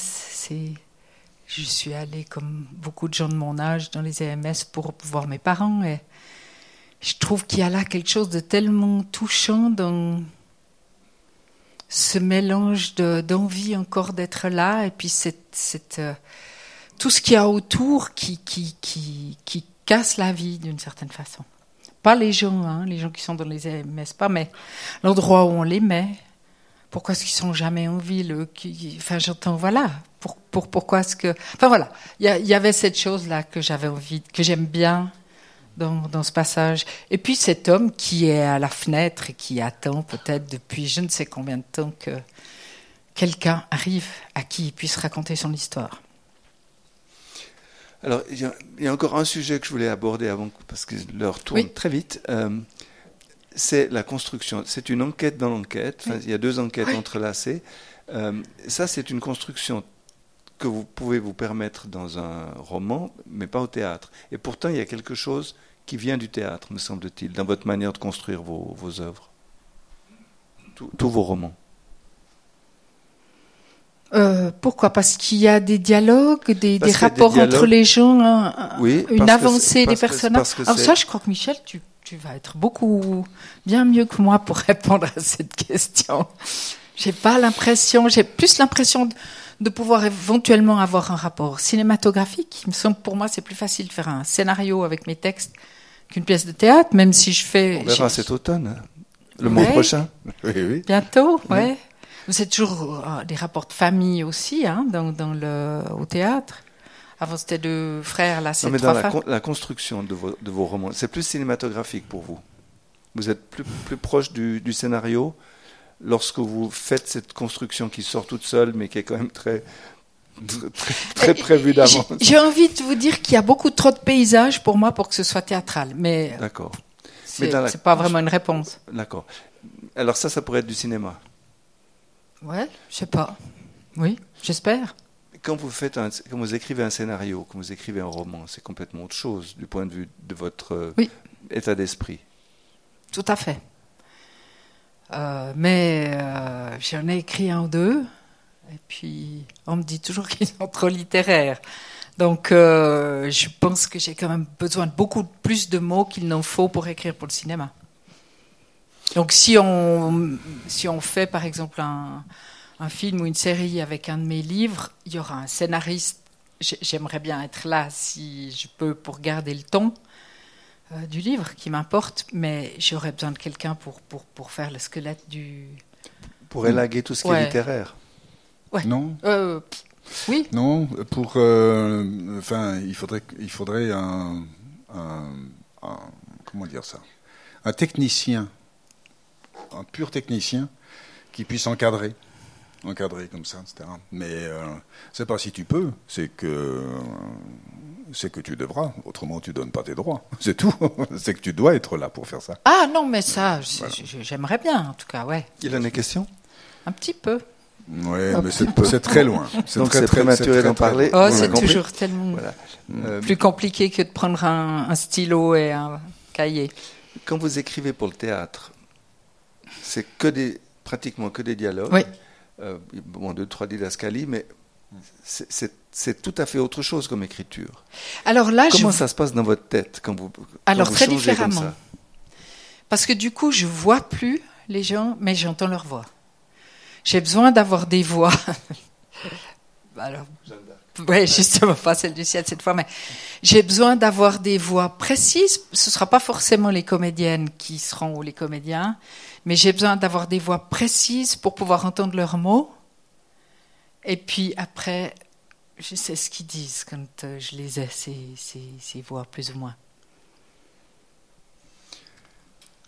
Je suis allée comme beaucoup de gens de mon âge dans les EMS pour voir mes parents je trouve qu'il y a là quelque chose de tellement touchant dans ce mélange de- d'envie encore d'être là et puis euh, tout ce qu'il y a autour qui casse la vie d'une certaine façon. Pas les gens, hein, les gens qui sont dans les EMS, pas, mais l'endroit où on les met. Pourquoi est-ce qu'ils sont jamais en ville Enfin, j'entends, voilà. Pour, pour, pourquoi est-ce que. Enfin, voilà. Il y, y avait cette chose-là que j'avais envie, que j'aime bien dans, dans ce passage. Et puis cet homme qui est à la fenêtre et qui attend peut-être depuis je ne sais combien de temps que quelqu'un arrive à qui il puisse raconter son histoire. Alors, il y, a, il y a encore un sujet que je voulais aborder avant, parce que l'heure tourne Oui. très vite. Euh, c'est la construction. C'est une enquête dans l'enquête. Enfin, Il y a deux enquêtes Oui. entrelacées. Euh, ça, c'est une construction que vous pouvez vous permettre dans un roman, mais pas au théâtre. Et pourtant, il y a quelque chose qui vient du théâtre, me semble-t-il, dans votre manière de construire vos, vos œuvres. Tous vos romans. Euh, pourquoi? Parce qu'il y a des dialogues, des, des rapports entre les gens, Oui, une avancée des personnages. Alors ça, je crois que Michel, tu, tu vas être beaucoup bien mieux que moi pour répondre à cette question. J'ai pas l'impression, j'ai plus l'impression de, de pouvoir éventuellement avoir un rapport cinématographique. Il me semble, pour moi, c'est plus facile de faire un scénario avec mes textes qu'une pièce de théâtre, même si je fais. On verra cet automne, hein. le mois Ouais. prochain. Oui, oui. Bientôt, ouais. C'est toujours euh, des rapports de famille aussi, hein, dans, dans le, au théâtre. Avant, c'était deux frères, là, c'est Non, mais trois dans la, frères. con- la construction de vos, de vos romans, c'est plus cinématographique pour vous. Vous êtes plus, plus proche du, du scénario lorsque vous faites cette construction qui sort toute seule, mais qui est quand même très, très, très prévue d'avance. J'ai- envie de vous dire qu'il y a beaucoup trop de paysages pour moi pour que ce soit théâtral, mais D'accord, c'est pas vraiment une réponse. d'accord. Alors ça, ça pourrait être du cinéma. Ouais, je sais pas. Oui, j'espère. Quand vous faites, un, quand vous écrivez un scénario, quand vous écrivez un roman, c'est complètement autre chose du point de vue de votre euh, Oui. état d'esprit. Tout à fait. Euh, mais euh, j'en ai écrit un ou deux, et puis on me dit toujours qu'ils sont trop littéraires. Donc euh, je pense que j'ai quand même besoin de beaucoup plus de mots qu'il n'en faut pour écrire pour le cinéma. Donc si on, si on fait par exemple un, un film ou une série avec un de mes livres, il y aura un scénariste. J'ai- J'aimerais bien être là si je peux pour garder le ton euh, du livre qui m'importe, mais j'aurais besoin de quelqu'un pour, pour, pour faire le squelette du. Pour élaguer tout ce qui Ouais. est littéraire. Non, Euh, oui, non. Pour, euh, enfin, il faudrait, il faudrait un, un- un- comment dire ça, un technicien, un pur technicien qui puisse encadrer, encadrer comme ça, etc. Mais euh, c'est pas si tu peux, c'est que c'est que tu devras. Autrement, tu donnes pas tes droits. C'est tout. c'est que tu dois être là pour faire ça. Ah non, mais ça, j'aimerais bien, en tout cas, ouais. Il en est question? Un petit peu. Oui, Un mais petit c'est peu. c'est très loin. Donc très, c'est très- prématuré d'en parler. Oh, c'est toujours tellement Voilà. Euh, plus compliqué que de prendre un, un stylo et un cahier. Quand vous écrivez pour le théâtre, c'est que des, pratiquement que des dialogues. Oui. Euh, bon, deux, trois didascalies, mais c'est- tout à fait autre chose comme écriture. Alors là, je Comment ça se passe dans votre tête quand vous quand Alors, vous très changez comme différemment. ça Parce que du coup, je vois plus les gens, mais j'entends leur voix. j'ai besoin d'avoir des voix. Alors, oui, justement, pas celle du ciel cette fois, mais j'ai besoin d'avoir des voix précises. Ce ne sera pas forcément les comédiennes qui seront ou les comédiens, mais j'ai besoin d'avoir des voix précises pour pouvoir entendre leurs mots. Et puis après, je sais ce qu'ils disent quand euh, je les ai, ces, ces, ces voix, plus ou moins.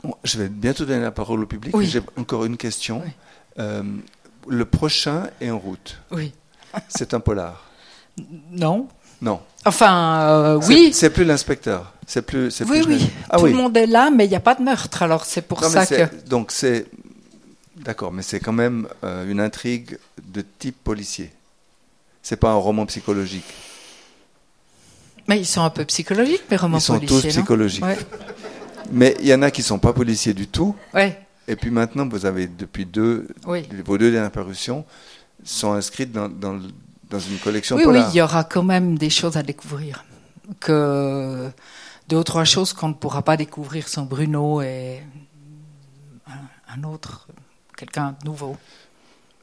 Bon, je vais bientôt donner la parole au public. Oui. J'ai encore une question. Oui. Euh, le prochain est en route. Oui. C'est un polar. Non Non. Enfin, euh, oui. C'est plus l'inspecteur. C'est plus. c'est Oui, plus oui. Ah Tout oui. le monde est là, mais il n'y a pas de meurtre. Alors c'est pour Non, ça que. Donc c'est. D'accord, mais c'est quand même euh, une intrigue de type policier. C'est pas un roman psychologique. Mais ils sont un peu psychologiques, mes romans Ils sont policiers. tous psychologiques. Ouais. Mais il y en a qui sont pas policiers du tout. Ouais, Et puis maintenant, vous avez depuis deux, oui. vos deux dernières parutions sont inscrites dans, dans, le- dans une collection Oui, oui, polar. il y aura quand même des choses à découvrir. Que deux ou trois choses qu'on ne pourra pas découvrir sans Bruno et un, un autre, quelqu'un de nouveau.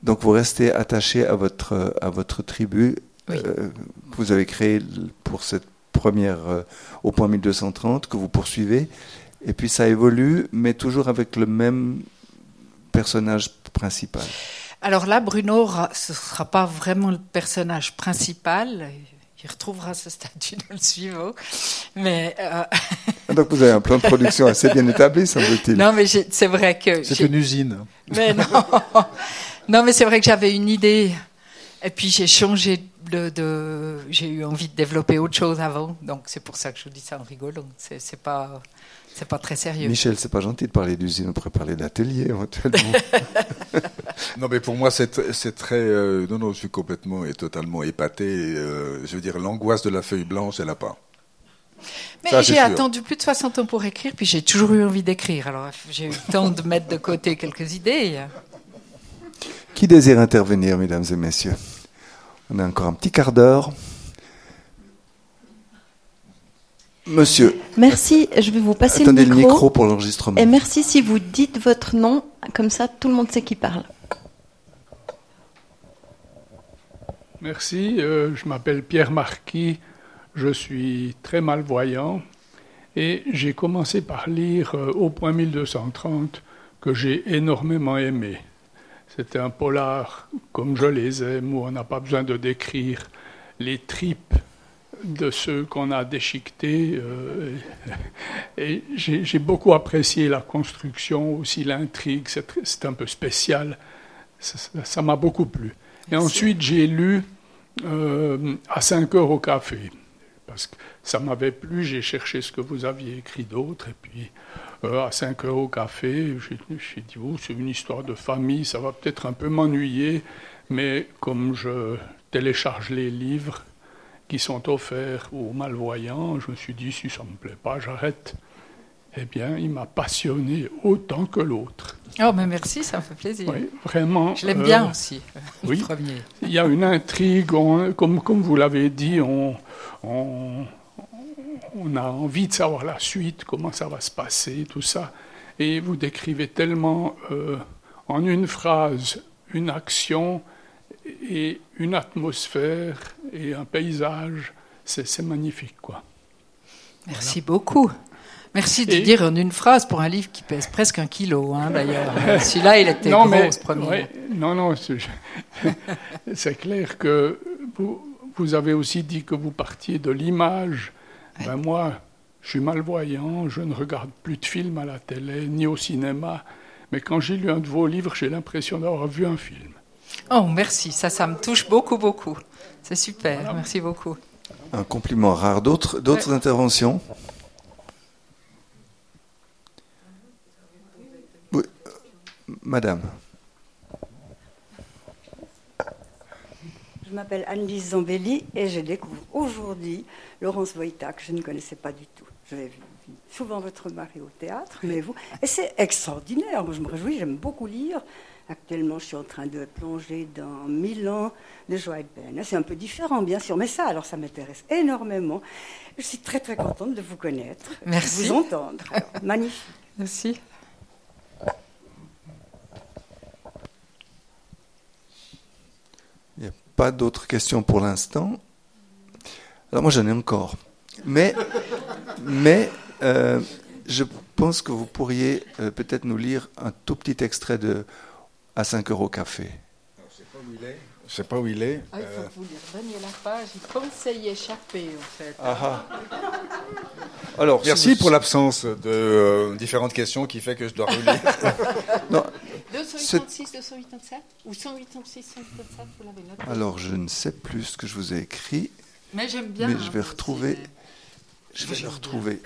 Donc vous restez attaché à votre, à votre tribu Oui. euh, que vous avez créée pour cette première euh, au point 1230 que vous poursuivez. Et puis ça évolue, mais toujours avec le même personnage principal. Alors là, Bruno, ce ne sera pas vraiment le personnage principal. Il retrouvera ce statut dans le suivant. Mais euh, Donc vous avez un plan de production assez bien établi, semble-t-il. non, mais c'est vrai que. C'est une usine. Mais non, non, mais c'est vrai que j'avais une idée. Et puis j'ai changé de, de- j'ai eu envie de développer autre chose avant. Donc c'est pour ça que je vous dis ça en rigolant. C'est, c'est pas, c'est pas très sérieux. Michel, c'est pas gentil de parler d'usine, on pourrait parler d'atelier éventuellement. Non, mais pour moi, c'est tr- c'est très. euh, non, non, je suis complètement et totalement épaté. et, euh, je veux dire, l'angoisse de la feuille blanche, elle n'a pas. Mais j'ai attendu plus de 60 ans pour écrire, puis j'ai toujours eu envie d'écrire. Alors j'ai eu le temps de mettre de côté quelques idées. Qui désire intervenir, mesdames et messieurs? On a encore un petit quart d'heure. Monsieur, Merci, je vais vous passer attendez le micro. pour l'enregistrement. Et merci si vous dites votre nom, comme ça tout le monde sait qui parle. Merci, euh, je m'appelle Pierre Marquis, je suis très malvoyant et j'ai commencé par lire euh, Au point 1230 que j'ai énormément aimé. C'était un polar comme je les aime où on n'a pas besoin de décrire les tripes de ceux qu'on a déchiquetés. euh, et j'ai beaucoup apprécié la construction, aussi l'intrigue, c'est un peu spécial. Ça- m'a beaucoup plu. Et ensuite, j'ai lu euh, À 5 heures au café. Parce que ça m'avait plu, j'ai cherché ce que vous aviez écrit d'autre. Et puis, euh, à 5 heures au café, j'ai j'ai dit Oh, c'est une histoire de famille, ça va peut-être un peu m'ennuyer. Mais comme je télécharge les livres qui sont offerts aux malvoyants, je me suis dit Si ça ne me plaît pas, j'arrête. Eh bien, il m'a passionné autant que l'autre. Oh, mais merci, ça me fait plaisir. Oui, vraiment. Je l'aime euh, bien aussi, le oui. premier. Il y a une intrigue, on- comme, comme vous l'avez dit, on, on, on a envie de savoir la suite, comment ça va se passer, tout ça. Et vous décrivez tellement euh, en une phrase une action et une atmosphère et un paysage. C'est magnifique, quoi. Merci beaucoup. Merci de Et- dire en une phrase pour un livre qui pèse presque un kilo, hein, d'ailleurs. Celui-là, il était non, gros, mais, ce premier. ouais, non, non, c'est clair que vous, vous avez aussi dit que vous partiez de l'image. Ben moi, je suis malvoyant, je ne regarde plus de films à la télé, ni au cinéma. Mais quand j'ai lu un de vos livres, j'ai l'impression d'avoir vu un film. Oh, merci. Ça, ça me touche beaucoup, beaucoup. C'est super. Merci beaucoup. Un compliment rare. D'autres d'autres interventions? Oui, Madame. Je m'appelle Anne-Lise Zambelli et je découvre aujourd'hui Laurence Voïta, que je ne connaissais pas du tout. J'avais vu souvent votre mari au théâtre, mais vous. Et c'est extraordinaire. Moi, je me réjouis, j'aime beaucoup lire. Actuellement, je suis en train de plonger dans mille ans de joie et de peine. C'est un peu différent, bien sûr, mais ça, alors, ça m'intéresse énormément. Je suis très, très contente de vous connaître, Merci. de vous entendre. Alors, magnifique. Merci. pas d'autres questions pour l'instant. Alors moi j'en ai encore. Mais, mais euh, je pense que vous pourriez euh, peut-être nous lire un tout petit extrait de À 5 euros café. Je sais pas où il est. Je sais pas où il est. Ah, il faut Euh, que vous lui redonniez la page. Il pensait y échapper, en fait. Ah, Alors, Merci si vous- pour l'absence de euh, différentes questions qui fait que je dois relire. Non, 286, 287 Ou 186, 187, vous l'avez noté alors je ne sais plus ce que je vous ai écrit, Mais j'aime bien. mais hein, je vais aussi, retrouver. Je vais le retrouver.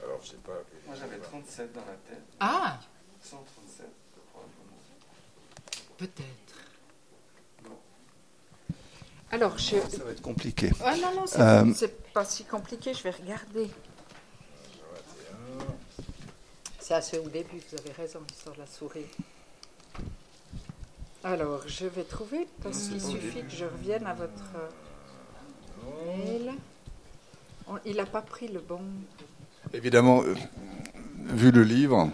Alors, je sais pas. Moi j'avais 37 dans la tête. Ah, 137, probablement. Peut-être. Alors, je. Ça va être compliqué. Ah non, non, c'est Euh, c'est pas si compliqué, je vais regarder. C'est assez au début, vous avez raison, l'histoire de la souris. Alors, je vais trouver, parce qu'il suffit que je revienne à votre mail. On- il n'a pas pris le bon. Évidemment, euh, vu le livre,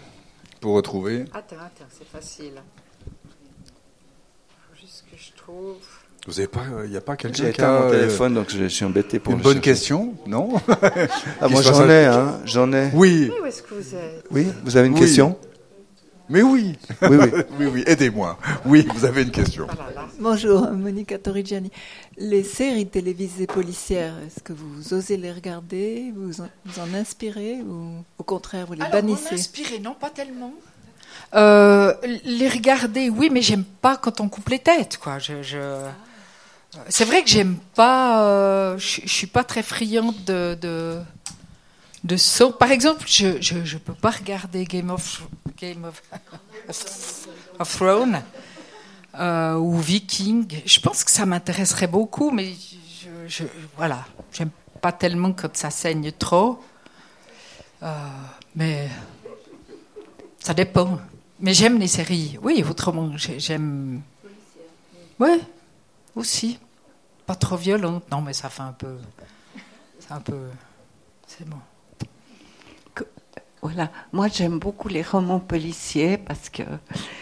pour retrouver. Attends, attends, c'est facile. Que je trouve. Vous avez pas, il n'y a pas quelqu'un qui a mon euh, téléphone, donc je, suis embêté pour une bonne chercher. question, non Ah, moi j'en ai, hein, j'en ai. Oui, Où est-ce que vous êtes? Oui, vous avez une Oui. question? Mais oui, Oui, oui. oui, oui, aidez-moi. Oui, vous avez une question. Là. Bonjour, Monica Torrigiani. Les séries télévisées policières, est-ce que vous osez les regarder Vous en, vous en inspirez ou au contraire vous les Alors, bannissez? inspirer, non, pas tellement. Euh, les regarder, oui, mais j'aime pas quand on coupe les têtes, quoi. C'est vrai que j'aime pas. euh, je, suis pas très friande de de. Par exemple, je, je peux pas regarder Game of Game of, Thrones euh, ou Viking. Je pense que ça m'intéresserait beaucoup, mais je, voilà, j'aime pas tellement quand ça saigne trop. Mais ça dépend. Mais j'aime les séries. Oui, autrement, j'ai- j'aime. Ouais, aussi. Pas trop violente. Non, mais ça fait un peu. C'est un peu. C'est bon. Voilà, moi j'aime beaucoup les romans policiers parce que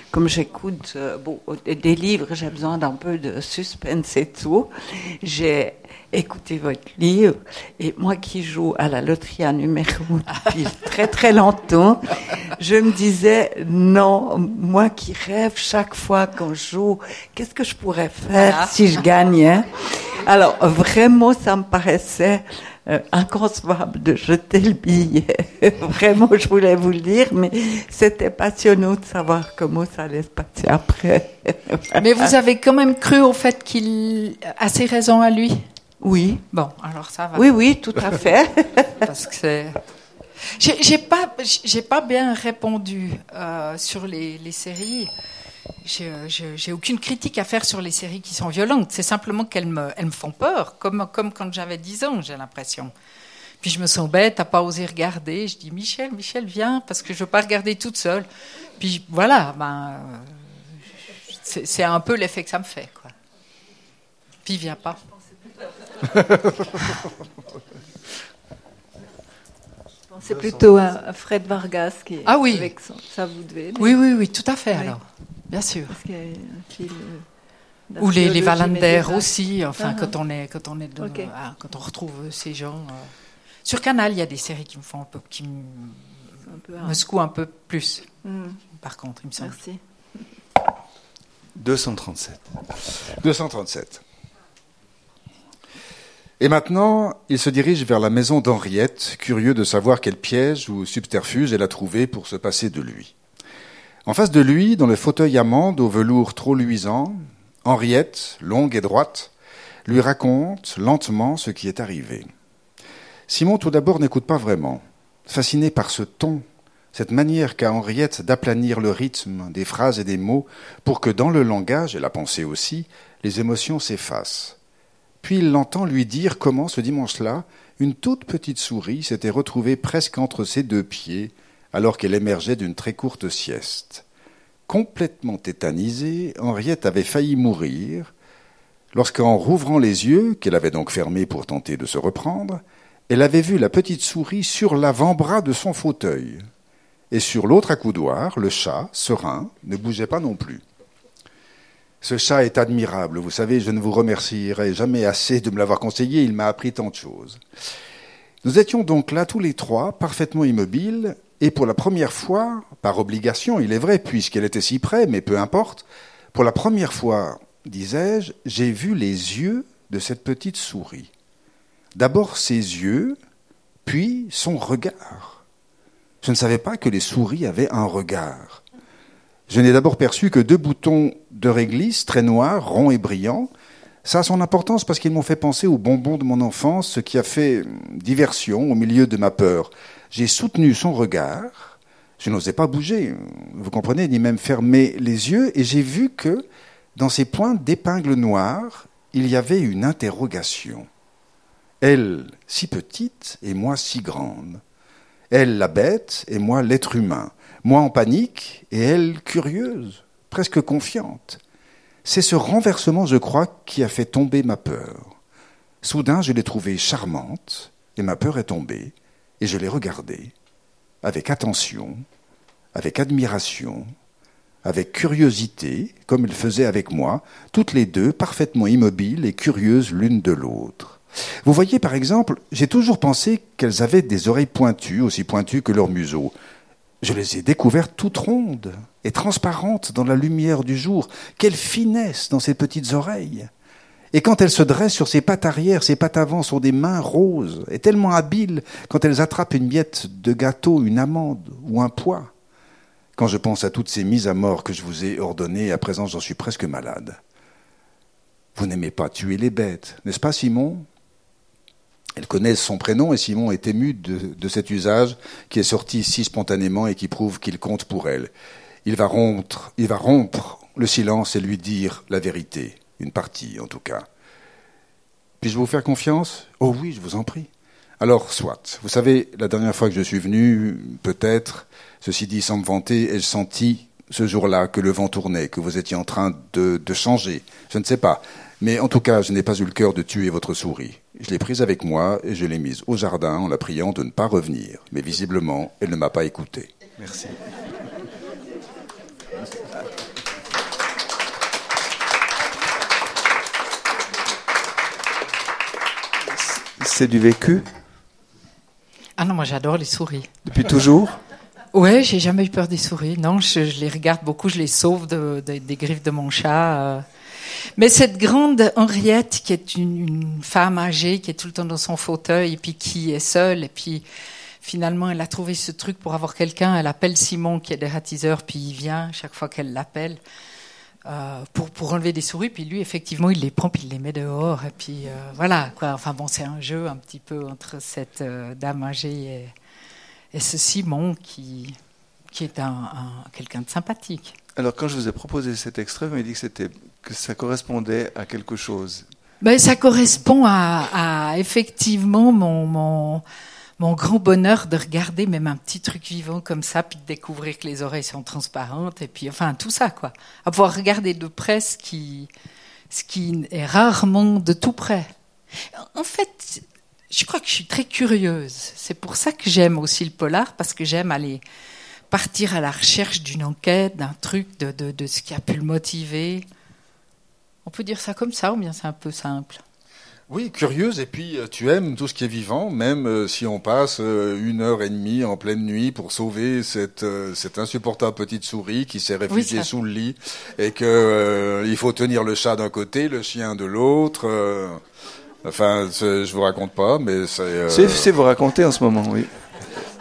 comme j'écoute euh, bon, des livres, j'ai besoin d'un peu de suspense et tout. J'ai écouté votre livre. Et moi qui joue à la loterie à numéro depuis très très longtemps, je me disais non, moi qui rêve chaque fois qu'on joue, qu'est-ce que je pourrais faire si je gagnais Alors vraiment, ça me paraissait euh, inconcevable de jeter le billet. Vraiment, je voulais vous le dire, mais c'était passionnant de savoir comment ça allait se passer après. Mais vous avez quand même cru au fait qu'il a ses raisons à lui? Oui, Bon, alors ça va. oui, oui, tout à fait. parce que c'est. J'ai pas, j'ai pas bien répondu euh, sur les, les séries. J'ai je- j'ai aucune critique à faire sur les séries qui sont violentes. C'est simplement qu'elles me, elles me font peur, comme, comme quand j'avais 10 ans, j'ai l'impression. Puis je me sens bête à pas oser regarder. Je dis Michel, Michel, viens, parce que je veux pas regarder toute seule. Puis voilà, ben, euh, c'est un peu l'effet que ça me fait, quoi. Puis il vient pas. C'est plutôt à, Fred Vargas qui est Ah oui. avec son, ça vous devez. Oui, oui, oui, tout à fait. Oui. Alors, bien sûr. Parce qu'il y a un film, euh, Ou les, les Valander aussi, enfin, Ah, quand on est, quand on est, dans- ah, quand on retrouve ces gens. euh. Sur Canal, il y a des séries qui me font un peu, qui me, Un peu, me secouent un peu plus. Hmm, Par contre, il me semble. Merci. 237. 237. Et maintenant, il se dirige vers la maison d'Henriette, curieux de savoir quel piège ou subterfuge elle a trouvé pour se passer de lui. En face de lui, dans le fauteuil amande au velours trop luisant, Henriette, longue et droite, lui raconte lentement ce qui est arrivé. Simon, tout d'abord, n'écoute pas vraiment, fasciné par ce ton, cette manière qu'a Henriette d'aplanir le rythme des phrases et des mots pour que dans le langage et la pensée aussi, les émotions s'effacent. Puis il l'entend lui dire comment, ce dimanche-là, une toute petite souris s'était retrouvée presque entre ses deux pieds alors qu'elle émergeait d'une très courte sieste. Complètement tétanisée, Henriette avait failli mourir lorsqu'en rouvrant les yeux, qu'elle avait donc fermés pour tenter de se reprendre, elle avait vu la petite souris sur l'avant-bras de son fauteuil. Et sur l'autre accoudoir, le chat, serein, ne bougeait pas non plus. Ce chat est admirable. Vous savez, je ne vous remercierai jamais assez de me l'avoir conseillé. Il m'a appris tant de choses. Nous étions donc là tous les trois, parfaitement immobiles, et pour la première fois, par obligation, il est vrai, puisqu'elle était si près, mais peu importe, pour la première fois, disais-je, j'ai vu les yeux de cette petite souris. D'abord ses yeux, puis son regard. Je ne savais pas que les souris avaient un regard. Je n'ai d'abord perçu que deux boutons de réglisse très noirs, ronds et brillants. Ça a son importance parce qu'ils m'ont fait penser aux bonbons de mon enfance, ce qui a fait diversion au milieu de ma peur. J'ai soutenu son regard. Je n'osais pas bouger, vous comprenez, ni même fermer les yeux, et j'ai vu que dans ces pointes d'épingle noire, il y avait une interrogation. Elle, si petite, et moi si grande. Elle, la bête, et moi l'être humain moi en panique, et elle curieuse, presque confiante. C'est ce renversement, je crois, qui a fait tomber ma peur. Soudain, je l'ai trouvée charmante, et ma peur est tombée, et je l'ai regardée, avec attention, avec admiration, avec curiosité, comme elle faisait avec moi, toutes les deux parfaitement immobiles et curieuses l'une de l'autre. Vous voyez, par exemple, j'ai toujours pensé qu'elles avaient des oreilles pointues, aussi pointues que leur museau je les ai découvertes toutes rondes et transparentes dans la lumière du jour. Quelle finesse dans ces petites oreilles Et quand elles se dressent sur ses pattes arrière, ses pattes avant sont des mains roses et tellement habiles quand elles attrapent une miette de gâteau, une amande ou un pois. Quand je pense à toutes ces mises à mort que je vous ai ordonnées, à présent j'en suis presque malade. Vous n'aimez pas tuer les bêtes, n'est-ce pas Simon? Elle connaît son prénom et Simon est ému de, cet usage qui est sorti si spontanément et qui prouve qu'il compte pour elle. Il va, rompre, il va rompre le silence et lui dire la vérité, une partie en tout cas. Puis-je vous faire confiance? Oh oui, je vous en prie. Alors, soit. Vous savez, la dernière fois que je suis venu, peut-être, ceci dit sans me vanter, ai-je senti ce jour-là que le vent tournait, que vous étiez en train de, changer? Je ne sais pas. Mais en tout cas, je n'ai pas eu le cœur de tuer votre souris. Je l'ai prise avec moi et je l'ai mise au jardin en la priant de ne pas revenir. Mais visiblement, elle ne m'a pas écouté. Merci. C'est du vécu Ah non, moi j'adore les souris. Depuis toujours Ouais, j'ai jamais eu peur des souris. Non, je, les regarde beaucoup, je les sauve des griffes de mon chat. Euh. Mais cette grande Henriette, qui est une, femme âgée, qui est tout le temps dans son fauteuil, et puis qui est seule, et puis finalement, elle a trouvé ce truc pour avoir quelqu'un. Elle appelle Simon, qui est dératiseur, puis il vient chaque fois qu'elle l'appelle. Euh, pour, pour enlever des souris, puis lui, effectivement, il les prend, puis il les met dehors, et puis euh, voilà, quoi. Enfin bon, c'est un jeu un petit peu entre cette euh, dame âgée et, et, ce Simon qui, qui est un, quelqu'un de sympathique. Alors, quand je vous ai proposé cet extrait, vous m'avez dit que, c'était, que ça correspondait à quelque chose. Ben, ça correspond à, à effectivement mon, mon, mon, grand bonheur de regarder même un petit truc vivant comme ça, puis de découvrir que les oreilles sont transparentes, et puis enfin tout ça, quoi. À pouvoir regarder de près ce qui, ce qui est rarement de tout près. En fait, je crois que je suis très curieuse. C'est pour ça que j'aime aussi le polar, parce que j'aime aller partir à la recherche d'une enquête, d'un truc, de, de, de, ce qui a pu le motiver. On peut dire ça comme ça ou bien c'est un peu simple? Oui, curieuse, et puis euh, tu aimes tout ce qui est vivant, même euh, si on passe euh, une heure et demie en pleine nuit pour sauver cette, cette insupportable petite souris qui s'est réfugiée sous le lit, et que il faut tenir le chat d'un côté, le chien de l'autre. enfin, je vous raconte pas, mais c'est... c'est vous raconter en ce moment, oui.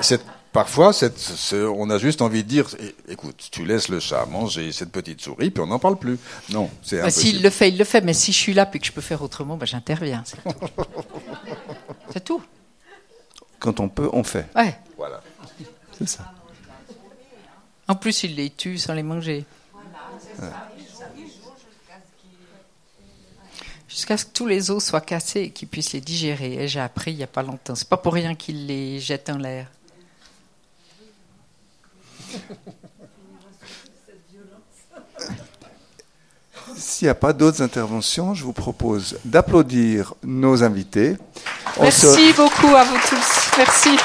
Cette Parfois, on a juste envie de dire, écoute, tu laisses le chat manger cette petite souris, puis on n'en parle plus. Non, c'est bah, S'il le fait, il le fait. Mais si je suis là, puis que je peux faire autrement, bah, j'interviens. C'est tout. Quand on peut, on fait. Ouais. Voilà. C'est ça. En plus, il les tue sans les manger. Jusqu'à ce que tous les os soient cassés et qu'ils puissent les digérer. Et j'ai appris il n'y a pas longtemps. C'est pas pour rien qu'il les jette en l'air. S'il n'y a pas d'autres interventions, je vous propose d'applaudir nos invités. Merci beaucoup à vous tous. Merci.